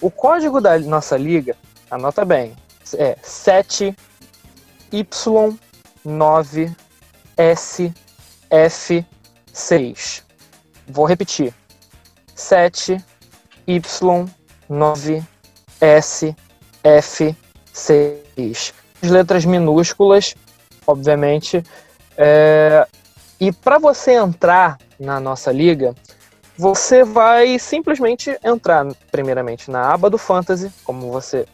O código da nossa liga, anota bem, é 7Y9SF6. Vou repetir. 7Y9SF6. As letras minúsculas, obviamente. É... E para você entrar na nossa liga, você vai simplesmente entrar primeiramente na aba do Fantasy, como você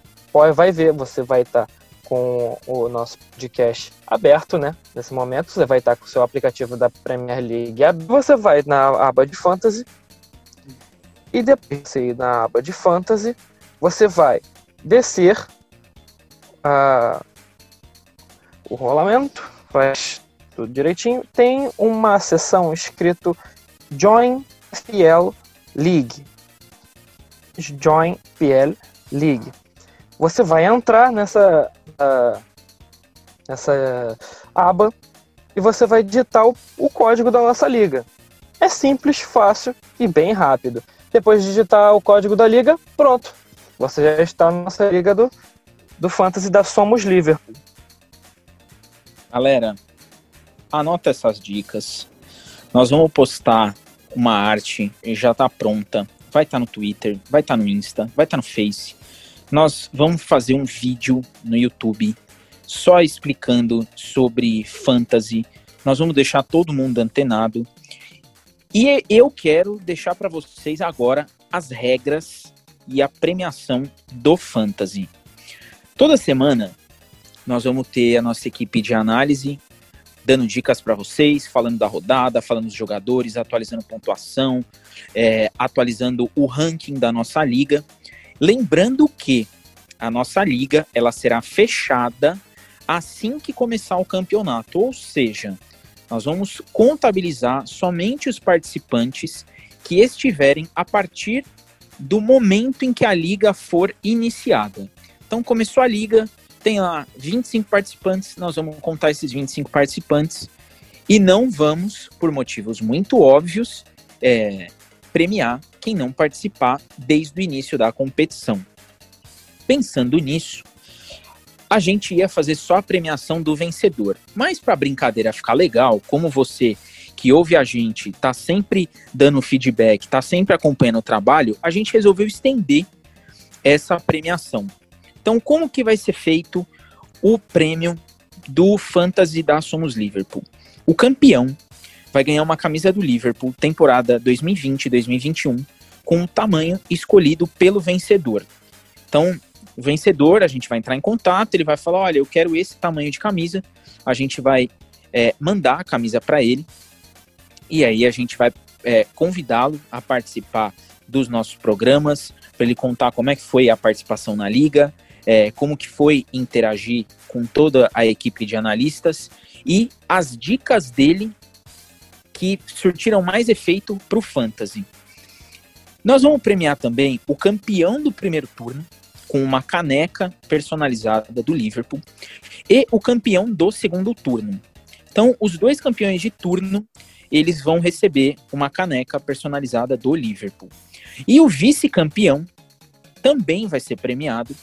vai ver, você vai estar tá com o nosso podcast aberto, né? Nesse momento, você vai estar tá com o seu aplicativo da Premier League. Você vai na aba de Fantasy e depois de você ir na aba de Fantasy, você vai descer a, o rolamento, faz tudo direitinho, tem uma seção escrito Join PL League. Join PL League. Você vai entrar nessa, uh, nessa aba e você vai digitar o, o código da nossa liga. É simples, fácil e bem rápido. Depois de digitar o código da liga, pronto. Você já está na nossa liga do, do Fantasy da Somos Liverpool. Galera, anota essas dicas. Nós vamos postar uma arte, já está pronta. Vai estar tá no Twitter, vai estar tá no Insta, vai estar tá no Face. Nós vamos fazer um vídeo no YouTube só explicando sobre fantasy. Nós vamos deixar todo mundo antenado. E eu quero deixar para vocês agora as regras e a premiação do fantasy. Toda semana nós vamos ter a nossa equipe de análise dando dicas para vocês, falando da rodada, falando dos jogadores, atualizando pontuação, é, atualizando o ranking da nossa liga. Lembrando que a nossa liga ela será fechada assim que começar o campeonato, ou seja, nós vamos contabilizar somente os participantes que estiverem a partir do momento em que a liga for iniciada. Então começou a liga, tem lá 25 participantes, nós vamos contar esses 25 participantes e não vamos, por motivos muito óbvios, é, premiar quem não participar desde o início da competição. Pensando nisso, a gente ia fazer só a premiação do vencedor. Mas para a brincadeira ficar legal, como você que ouve a gente está sempre dando feedback, está sempre acompanhando o trabalho, a gente resolveu estender essa premiação. Então, como que vai ser feito o prêmio do Fantasy da Somos Liverpool? O campeão vai ganhar uma camisa do Liverpool temporada 2020-2021 com o tamanho escolhido pelo vencedor. Então, o vencedor, a gente vai entrar em contato, ele vai falar, olha, eu quero esse tamanho de camisa, a gente vai é, mandar a camisa para ele e aí a gente vai é, convidá-lo a participar dos nossos programas, para ele contar como é que foi a participação na liga, é, como que foi interagir com toda a equipe de analistas e as dicas dele que surtiram mais efeito para o Fantasy. Nós vamos premiar também o campeão do primeiro turno com uma caneca personalizada do Liverpool e o campeão do segundo turno. Então, os dois campeões de turno, eles vão receber uma caneca personalizada do Liverpool. E o vice-campeão também vai ser premiado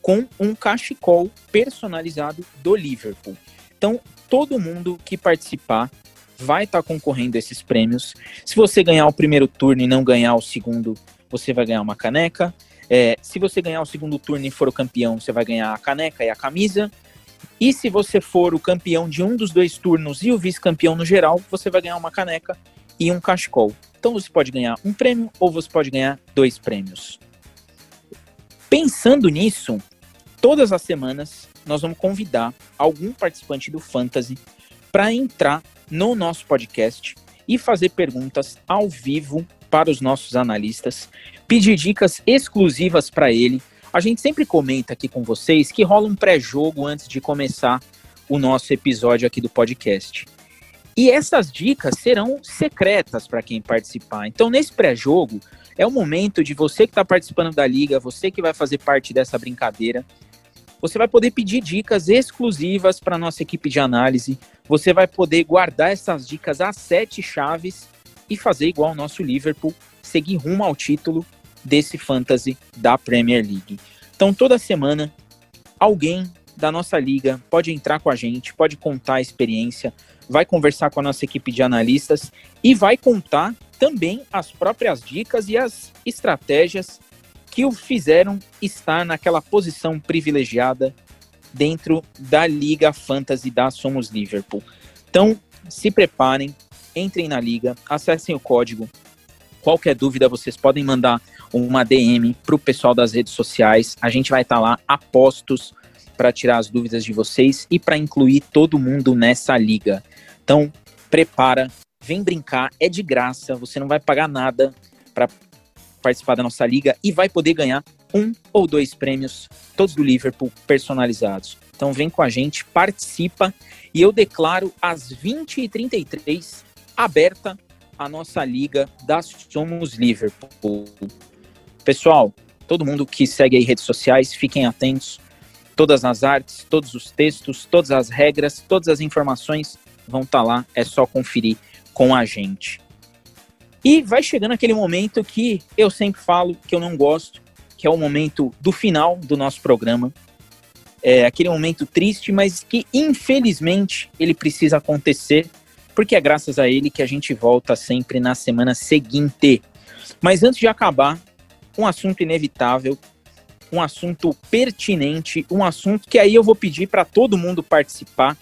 com um cachecol personalizado do Liverpool. Então, todo mundo que participar vai estar tá concorrendo a esses prêmios. Se você ganhar o primeiro turno e não ganhar o segundo, você vai ganhar uma caneca. É, se você ganhar o segundo turno e for o campeão, você vai ganhar a caneca e a camisa. E se você for o campeão de um dos dois turnos e o vice-campeão no geral, você vai ganhar uma caneca e um cachecol. Então você pode ganhar um prêmio ou você pode ganhar dois prêmios. Pensando nisso, todas as semanas nós vamos convidar algum participante do Fantasy para entrar no nosso podcast e fazer perguntas ao vivo para os nossos analistas, pedir dicas exclusivas para ele. A gente sempre comenta aqui com vocês que rola um pré-jogo antes de começar o nosso episódio aqui do podcast. E essas dicas serão secretas para quem participar. Então, nesse pré-jogo, é o momento de você que está participando da liga, você que vai fazer parte dessa brincadeira, você vai poder pedir dicas exclusivas para nossa equipe de análise. Você vai poder guardar essas dicas a sete chaves e fazer igual o nosso Liverpool, seguir rumo ao título desse fantasy da Premier League. Então, toda semana, alguém da nossa liga pode entrar com a gente, pode contar a experiência, vai conversar com a nossa equipe de analistas e vai contar também as próprias dicas e as estratégias que o fizeram estar naquela posição privilegiada dentro da Liga Fantasy da Somos Liverpool. Então, se preparem, entrem na liga, acessem o código. Qualquer dúvida, vocês podem mandar uma DM para o pessoal das redes sociais. A gente vai estar tá lá a postos para tirar as dúvidas de vocês e para incluir todo mundo nessa liga. Então, prepara, vem brincar, é de graça, você não vai pagar nada para participar da nossa liga e vai poder ganhar um ou dois prêmios, todos do Liverpool, personalizados. Então vem com a gente, participa e eu declaro às 20h33 aberta a nossa liga da Somos Liverpool. Pessoal, todo mundo que segue aí redes sociais, fiquem atentos. Todas as artes, todos os textos, todas as regras, todas as informações vão estar tá lá. É só conferir com a gente. E vai chegando aquele momento que eu sempre falo que eu não gosto, que é o momento do final do nosso programa. É aquele momento triste, mas que infelizmente ele precisa acontecer, porque é graças a ele que a gente volta sempre na semana seguinte. Mas antes de acabar, um assunto inevitável, um assunto pertinente, um assunto que aí eu vou pedir para todo mundo participar.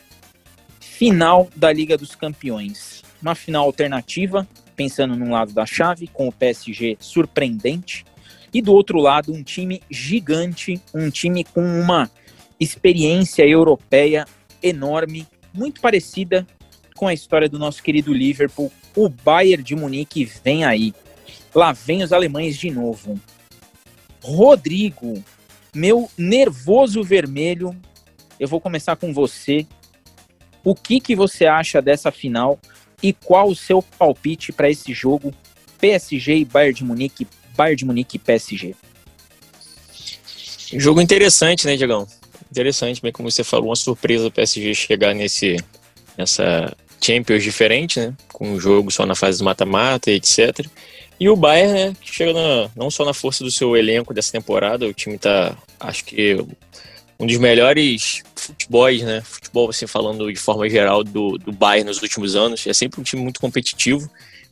Final da Liga dos Campeões. Uma final alternativa, pensando num lado da chave, com o PSG surpreendente, e do outro lado, um time gigante, um time com uma experiência europeia enorme, muito parecida com a história do nosso querido Liverpool. O Bayern de Munique vem aí. Lá vem os alemães de novo. Rodrigo, meu nervoso vermelho, eu vou começar com você. O que, que você acha dessa final? E qual o seu palpite para esse jogo PSG e Bayern de Munique, Bayern de Munique e PSG? Jogo interessante, né, Diegão? Interessante, bem como você falou, uma surpresa o PSG chegar nesse nessa Champions diferente, né? Com um jogo só na fase mata-mata, etc. E o Bayern, né, que chega na, não só na força do seu elenco dessa temporada, o time tá, acho que um dos melhores futebols, né? Futebol, assim, falando de forma geral do, do Bayern nos últimos anos. É sempre um time muito competitivo,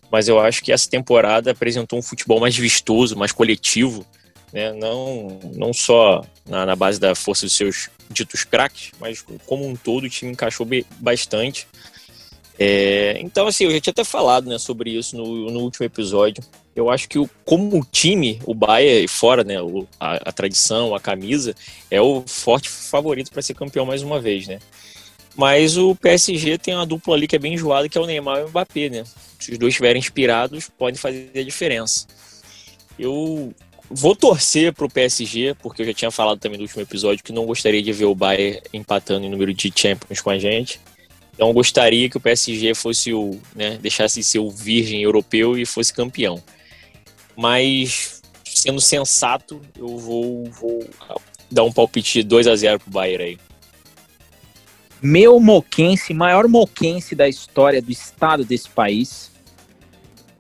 mas eu acho que essa temporada apresentou um futebol mais vistoso, mais coletivo, né? Não, não só na, na base da força dos seus ditos craques, mas como um todo o time encaixou bastante. É, então, assim, eu já tinha até falado né, sobre isso no, no último episódio. Eu acho que o, como time, o Bahia, fora né, o, a, a, tradição, a camisa, é o forte favorito para ser campeão mais uma vez, né? Mas o PSG tem uma dupla ali que é bem enjoada, que é o Neymar e o Mbappé, né? Se os dois estiverem inspirados, pode fazer a diferença. Eu vou torcer pro PSG, porque eu já tinha falado também no último episódio que não gostaria de ver o Bayern empatando em número de Champions com a gente. Então gostaria que o PSG fosse o, né, deixasse ser o virgem europeu e fosse campeão. Mas sendo sensato, eu vou, vou dar um palpite de 2 a 0 pro Bayern aí. Meu moquense, maior moquense da história do estado desse país.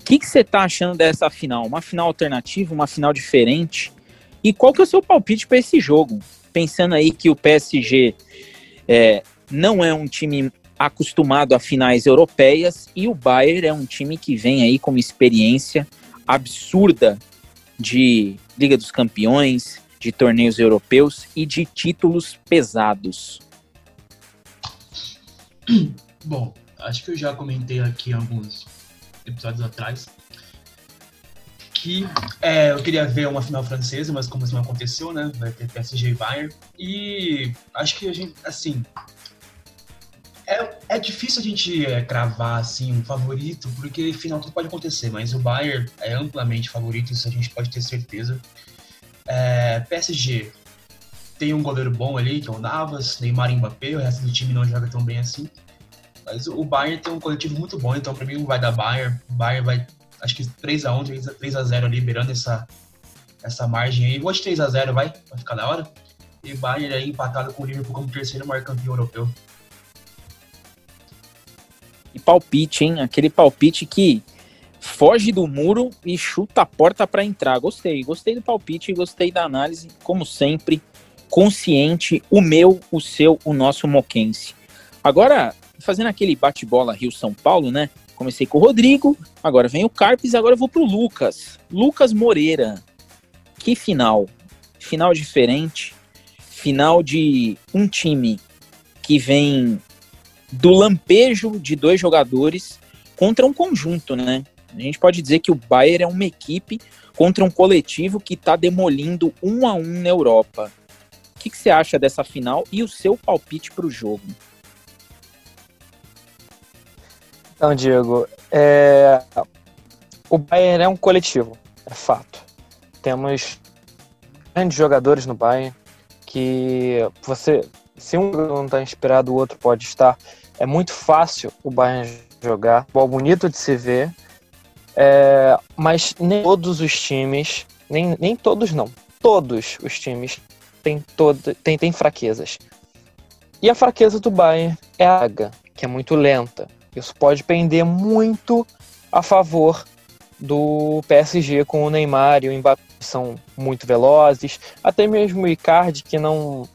O que você tá achando dessa final? Uma final alternativa, uma final diferente? E qual que é o seu palpite para esse jogo? Pensando aí que o PSG é, não é um time acostumado a finais europeias e o Bayern é um time que vem aí com uma experiência absurda de Liga dos Campeões, de torneios europeus e de títulos pesados. Bom, acho que eu já comentei aqui alguns episódios atrás que é, eu queria ver uma final francesa, mas como isso não aconteceu, né? Vai ter PSG e Bayern. E acho que a gente, assim, é, é difícil a gente é, cravar assim um favorito, porque final tudo pode acontecer, mas o Bayern é amplamente favorito, isso a gente pode ter certeza. É, PSG tem um goleiro bom ali, que é o Navas, Neymar e Mbappé, o resto do time não joga tão bem assim. Mas o Bayern tem um coletivo muito bom, então para mim vai dar Bayern. O Bayern vai, acho que 3x1, 3x0 ali, beirando essa, essa margem aí. Vou de 3x0, vai, vai ficar da hora. E Bayern aí empatado com o Liverpool como terceiro maior campeão europeu. E palpite, hein? Aquele palpite que foge do muro e chuta a porta para entrar. Gostei, gostei do palpite, gostei da análise, como sempre consciente, o meu, o seu, o nosso moquense. Agora, fazendo aquele bate-bola Rio-São Paulo, né? Comecei com o Rodrigo, agora vem o Carpes, agora eu vou pro Lucas. Lucas Moreira. Que final. Final diferente. Final de um time que vem do lampejo de dois jogadores contra um conjunto, né? A gente pode dizer que o Bayern é uma equipe contra um coletivo que está demolindo um a um na Europa que, que você acha dessa final e o seu palpite para o jogo? Então, Diego, é... o Bayern é um coletivo, é fato. Temos grandes jogadores no Bayern que você, se um não está inspirado, o outro pode estar. É muito fácil o Bayern jogar, bom, bonito de se ver, é... mas nem todos os times, nem, nem todos não, todos os times tem, todo, tem, tem fraquezas. E a fraqueza do Bayern é a Aga, que é muito lenta. Isso pode pender muito a favor do PSG com o Neymar e o Mbappé são muito velozes, até mesmo o Icardi que não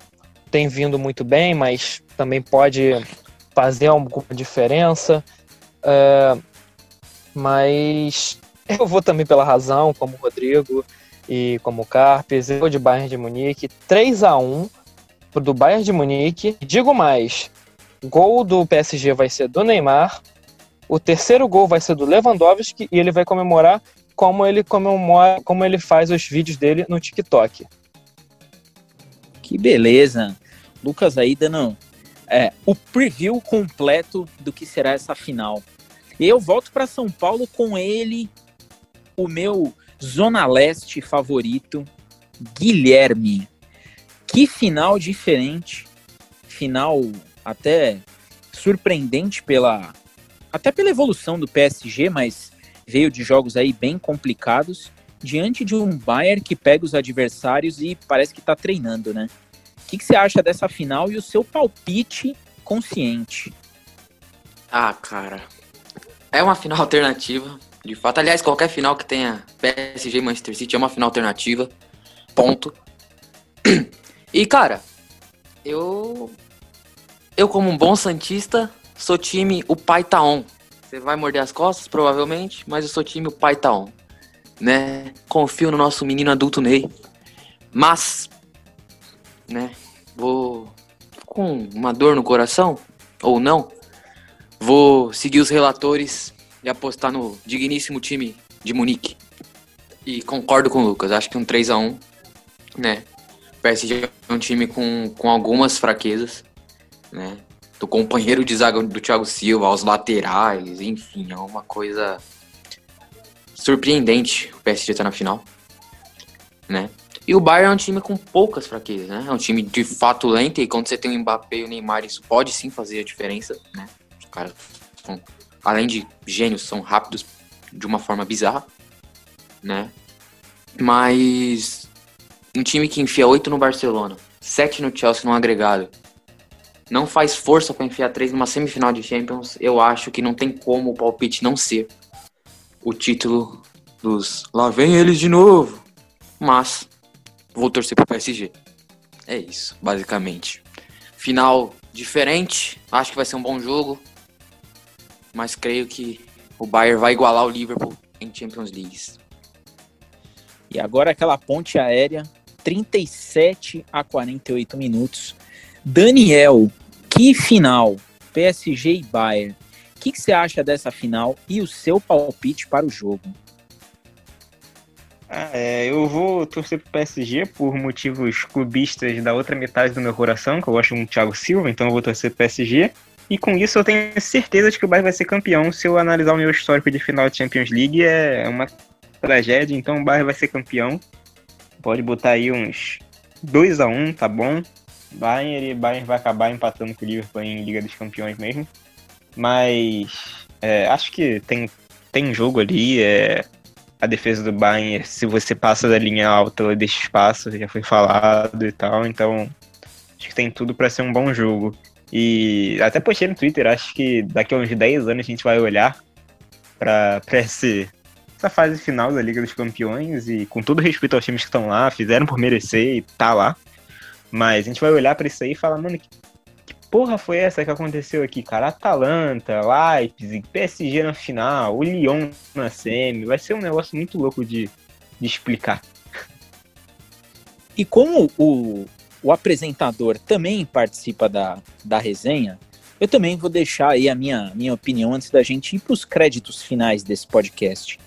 tem vindo muito bem, mas também pode fazer alguma diferença. É, mas eu vou também pela razão, como o Rodrigo e como Carpes, eu de Bayern de Munique, 3 a 1 do Bayern de Munique. Digo mais, gol do PSG vai ser do Neymar, o terceiro gol vai ser do Lewandowski e ele vai comemorar como ele comemora, como ele faz os vídeos dele no TikTok. Que beleza. Lucas aí dando é, o preview completo do que será essa final. Eu volto para São Paulo com ele, o meu Zona Leste favorito, Guilherme. Que final diferente, final até surpreendente pela até pela evolução do PSG, mas veio de jogos aí bem complicados diante de um Bayern que pega os adversários e parece que está treinando, né? Que, que você acha dessa final e o seu palpite consciente? Ah, cara, é uma final alternativa. De fato, aliás, qualquer final que tenha PSG e Manchester City é uma final alternativa. Ponto. E, cara, eu. Eu, como um bom Santista, sou time o Pai tá on. Você vai morder as costas, provavelmente, mas eu sou time o Pai tá on. Né? Confio no nosso menino adulto Ney. Mas, né? Vou. Com uma dor no coração, ou não, vou seguir os relatores e apostar no digníssimo time de Munique. E concordo com o Lucas, acho que um 3 a 1 né? O PSG é um time com, com algumas fraquezas, né? do companheiro de zaga do Thiago Silva aos laterais, enfim, é uma coisa surpreendente o PSG tá na final, né? E o Bayern é um time com poucas fraquezas, né? É um time de fato lento e quando você tem o Mbappé e o Neymar, isso pode sim fazer a diferença, né? Os caras, são, além de gênios, são rápidos de uma forma bizarra, né? Mas um time que enfia oito no Barcelona, sete no Chelsea no agregado, não faz força para enfiar três numa semifinal de Champions, eu acho que não tem como o palpite não ser o título dos lá vem eles de novo. Mas vou torcer pro PSG. É isso, basicamente. Final diferente, acho que vai ser um bom jogo, mas creio que o Bayern vai igualar o Liverpool em Champions League. E agora aquela ponte aérea, 37 a 48 minutos. Daniel, que final? PSG e Bayern. O que, que você acha dessa final e o seu palpite para o jogo? Ah, é, eu vou torcer pro PSG por motivos clubistas da outra metade do meu coração, que eu gosto muito do Thiago Silva, então eu vou torcer pro PSG. E com isso eu tenho certeza de que o Bayern vai ser campeão. Se eu analisar o meu histórico de final de Champions League, é uma tragédia, então o Bayern vai ser campeão. Pode botar aí uns 2 a 1 tá bom. Bayern e Bayern vai acabar empatando com o Liverpool em Liga dos Campeões mesmo. Mas é, acho que tem, tem jogo ali. É, a defesa do Bayern, se você passa da linha alta, ela deixa espaço, já foi falado e tal. Então acho que tem tudo para ser um bom jogo. E até postei no Twitter, acho que daqui a uns 10 anos a gente vai olhar para essa fase final da Liga dos Campeões e com todo respeito aos times que estão lá, fizeram por merecer e tá lá. Mas a gente vai olhar para isso aí e falar, mano, porra foi essa que aconteceu aqui, cara? Atalanta, Leipzig, PSG na final, o Lyon na semi, vai ser um negócio muito louco de, de explicar. E como o, o apresentador também participa da, da resenha, eu também vou deixar aí a minha, minha opinião antes da gente ir para os créditos finais desse podcast.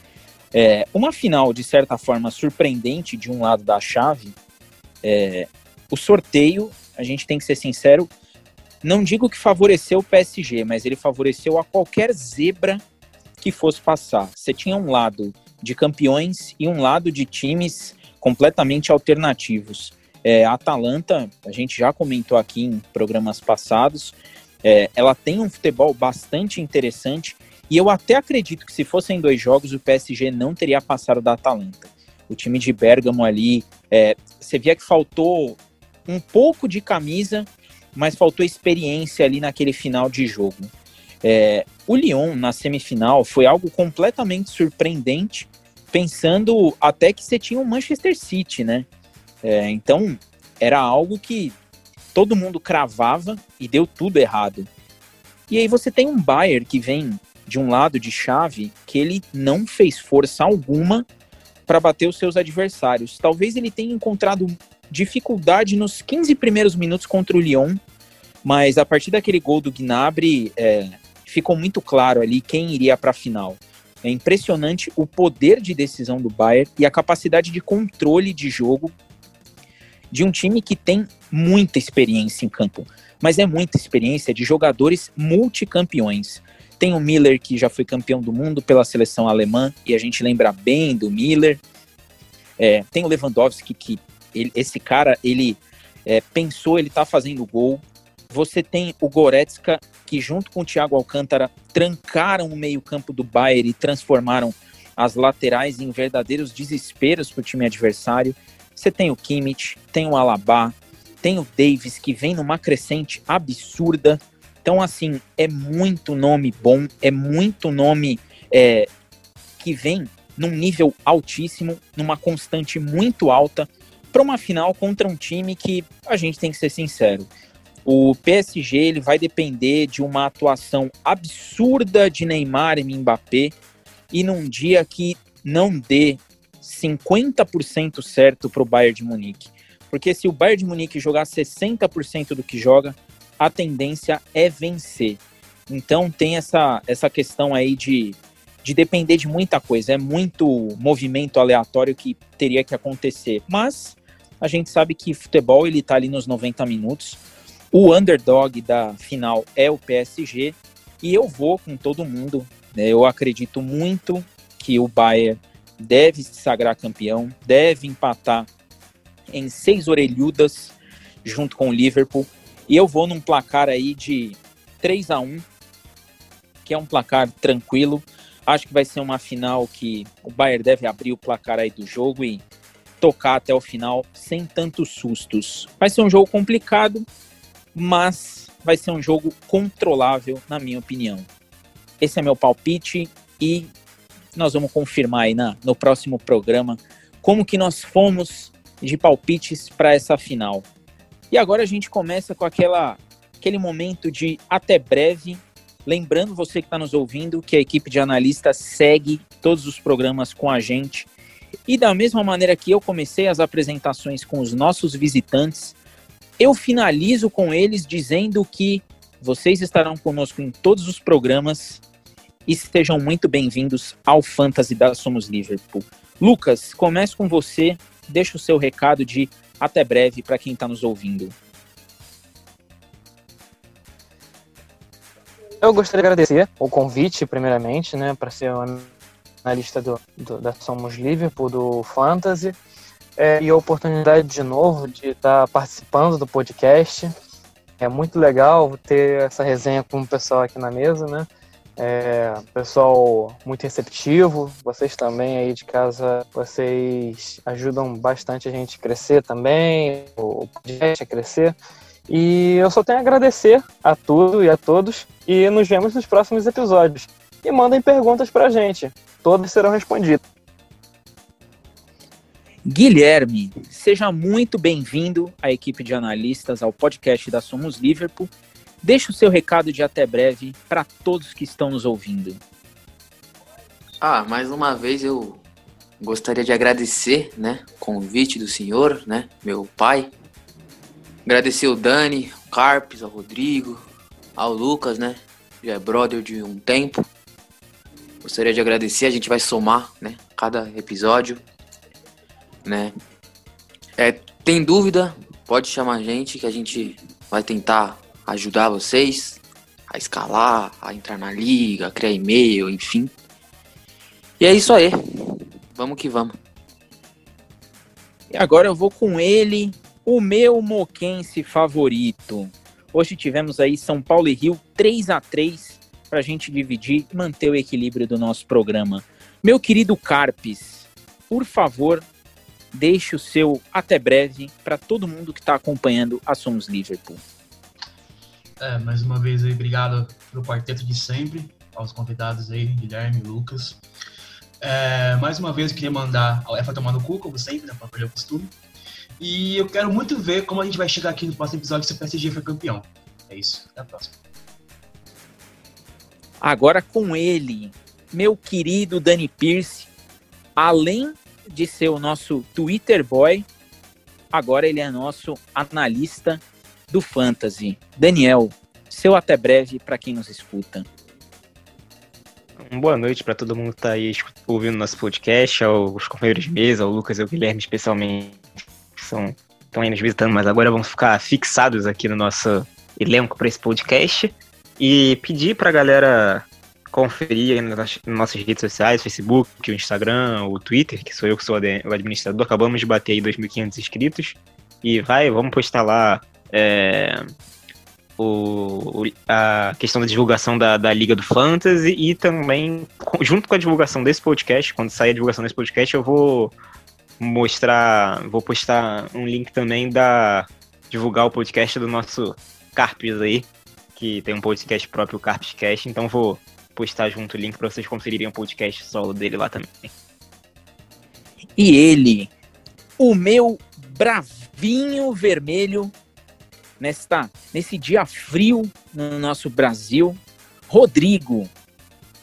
É, uma final, de certa forma, surpreendente de um lado da chave. É, o sorteio, a gente tem que ser sincero, não digo que favoreceu o PSG, mas ele favoreceu a qualquer zebra que fosse passar. Você tinha um lado de campeões e um lado de times completamente alternativos. É, a Atalanta, a gente já comentou aqui em programas passados, é, ela tem um futebol bastante interessante e eu até acredito que se fossem dois jogos, o PSG não teria passado da Atalanta. O time de Bergamo ali, é, você via que faltou um pouco de camisa, mas faltou experiência ali naquele final de jogo. É, o Lyon na semifinal foi algo completamente surpreendente, pensando até que você tinha o Manchester City, né? É, então era algo que todo mundo cravava e deu tudo errado. E aí você tem um Bayern que vem de um lado de chave que ele não fez força alguma para bater os seus adversários. Talvez ele tenha encontrado dificuldade nos 15 primeiros minutos contra o Lyon, mas a partir daquele gol do Gnabry é, ficou muito claro ali quem iria para a final. É impressionante o poder de decisão do Bayern e a capacidade de controle de jogo de um time que tem muita experiência em campo, mas é muita experiência de jogadores multicampeões. Tem o Miller, que já foi campeão do mundo pela seleção alemã, e a gente lembra bem do Miller. É, tem o Lewandowski, que ele, esse cara, ele é, pensou, ele tá fazendo gol. Você tem o Goretzka, que junto com o Thiago Alcântara trancaram o meio-campo do Bayern e transformaram as laterais em verdadeiros desesperos para o time adversário. Você tem o Kimmich, tem o Alaba, tem o Davis, que vem numa crescente absurda. Então, assim, é muito nome bom, é muito nome é, que vem num nível altíssimo, numa constante muito alta, para uma final contra um time que a gente tem que ser sincero. O PSG ele vai depender de uma atuação absurda de Neymar e Mbappé e num dia que não dê 50% certo para o Bayern de Munique. Porque se o Bayern de Munique jogar 60% do que joga, a tendência é vencer. Então tem essa, essa questão aí de, de depender de muita coisa, é muito movimento aleatório que teria que acontecer. Mas a gente sabe que futebol ele tá ali nos 90 minutos. O underdog da final é o PSG e eu vou com todo mundo. Né? Eu acredito muito que o Bayern deve se sagrar campeão, deve empatar em seis orelhudas junto com o Liverpool. E eu vou num placar aí de 3 a 1 que é um placar tranquilo. Acho que vai ser uma final que o Bayern deve abrir o placar aí do jogo e tocar até o final sem tantos sustos. Vai ser um jogo complicado, mas vai ser um jogo controlável, na minha opinião. Esse é meu palpite e nós vamos confirmar aí na, no próximo programa como que nós fomos de palpites para essa final. E agora a gente começa com aquela, aquele momento de até breve. Lembrando você que está nos ouvindo que a equipe de analistas segue todos os programas com a gente. E da mesma maneira que eu comecei as apresentações com os nossos visitantes, eu finalizo com eles dizendo que vocês estarão conosco em todos os programas e estejam muito bem-vindos ao Fantasy da Somos Liverpool. Lucas, comece com você, deixa o seu recado de até breve para quem está nos ouvindo. Eu gostaria de agradecer o convite, primeiramente, né, para ser analista do, do, da Somos Liverpool, do Fantasy, é, e a oportunidade de novo de estar tá participando do podcast. É muito legal ter essa resenha com o pessoal aqui na mesa, né? É, pessoal muito receptivo, vocês também aí de casa, vocês ajudam bastante a gente a crescer também, o podcast a crescer. E eu só tenho a agradecer a tudo e a todos e nos vemos nos próximos episódios. E mandem perguntas pra gente, todas serão respondidas. Guilherme, seja muito bem-vindo à equipe de analistas ao podcast da Somos Liverpool Deixe o seu recado de até breve para todos que estão nos ouvindo. Ah, mais uma vez eu gostaria de agradecer, né, o convite do senhor, né, meu pai. Agradecer o Dani, o Carpes, ao Rodrigo, ao Lucas, né, já é brother de um tempo. Gostaria de agradecer, a gente vai somar, né, cada episódio, né. É, tem dúvida, pode chamar a gente que a gente vai tentar ajudar vocês a escalar, a entrar na liga, a criar e-mail, enfim. E é isso aí. Vamos que vamos. E agora eu vou com ele, o meu moquense favorito. Hoje tivemos aí São Paulo e Rio 3 a 3 para a gente dividir e manter o equilíbrio do nosso programa. Meu querido Carpes, por favor, deixe o seu até breve para todo mundo que está acompanhando a Somos Liverpool. É, mais uma vez aí, obrigado pelo quarteto de sempre, aos convidados aí, Guilherme, Lucas. É, mais uma vez, eu queria mandar ao EFA tomar no cu, como sempre, né, para perder o costume. E eu quero muito ver como a gente vai chegar aqui no próximo episódio se o PSG for campeão. É isso, até a próxima. Agora com ele, meu querido Dani Pierce, além de ser o nosso Twitter boy, agora ele é nosso analista do Fantasy. Daniel, seu até breve para quem nos escuta. Uma boa noite para todo mundo que está aí ouvindo nosso podcast, aos companheiros de mesa, ao Lucas e ao Guilherme especialmente, que são, estão aí nos visitando, mas agora vamos ficar fixados aqui no nosso elenco para esse podcast e pedir para a galera conferir aí nas, nossas redes sociais, Facebook, o Instagram, o Twitter, que sou eu que sou o administrador, acabamos de bater aí 2.500 inscritos. E vai, vamos postar lá é, o, a questão da divulgação da, da Liga do Fantasy e também, junto com a divulgação desse podcast, quando sair a divulgação desse podcast, eu vou mostrar, vou postar um link também da divulgar o podcast do nosso Carpes aí, que tem um podcast próprio, o Carpescast, então vou postar junto o link para vocês conferirem o podcast solo dele lá também. E ele, o meu bravinho vermelho nesta, nesse dia frio no nosso Brasil. Rodrigo,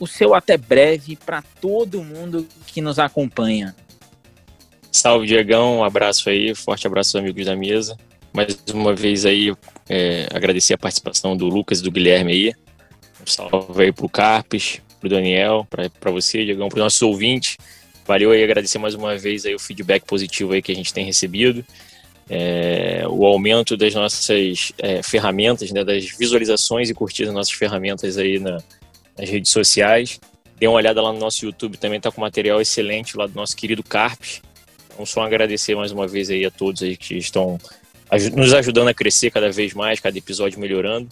o seu até breve para todo mundo que nos acompanha. Salve, Diegão. Um abraço aí, forte abraço aos amigos da mesa. Mais uma vez aí, é, agradecer a participação do Lucas e do Guilherme aí. Um salve aí pro Carpes, pro Daniel, para você, Diegão, para nossos ouvintes. Valeu aí, agradecer mais uma vez aí o feedback positivo aí que a gente tem recebido. é, o aumento das nossas é, ferramentas, né, das visualizações e curtidas das nossas ferramentas aí na, nas redes sociais. Dê uma olhada lá no nosso YouTube, também está com material excelente lá do nosso querido Carpes. Então, só agradecer mais uma vez aí a todos aí que estão nos ajudando a crescer cada vez mais, cada episódio melhorando.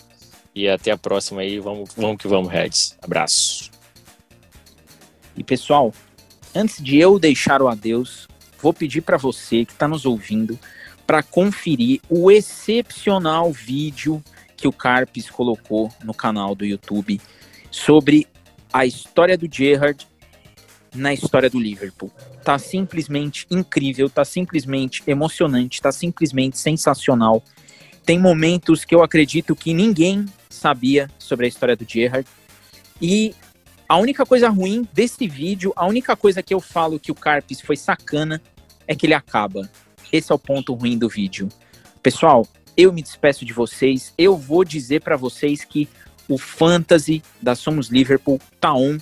E até a próxima aí. Vamos, vamos que vamos, Reds. Abraço. E pessoal, antes de eu deixar o adeus, vou pedir para você que está nos ouvindo para conferir o excepcional vídeo que o Carpes colocou no canal do YouTube sobre a história do Gerrard na história do Liverpool. Tá simplesmente incrível, tá simplesmente emocionante, tá simplesmente sensacional. Tem momentos que eu acredito que ninguém sabia sobre a história do Gerrard. E a única coisa ruim desse vídeo, a única coisa que eu falo que o Carpes foi sacana é que ele acaba. Esse é o ponto ruim do vídeo. Pessoal, eu me despeço de vocês. Eu vou dizer para vocês que o Fantasy da Somos Liverpool tá on.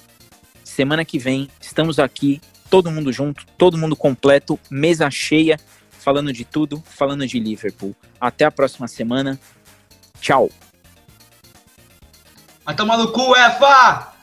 Semana que vem estamos aqui, todo mundo junto, todo mundo completo, mesa cheia, falando de tudo, falando de Liverpool. Até a próxima semana. Tchau. Vai tomar no cu, EFA!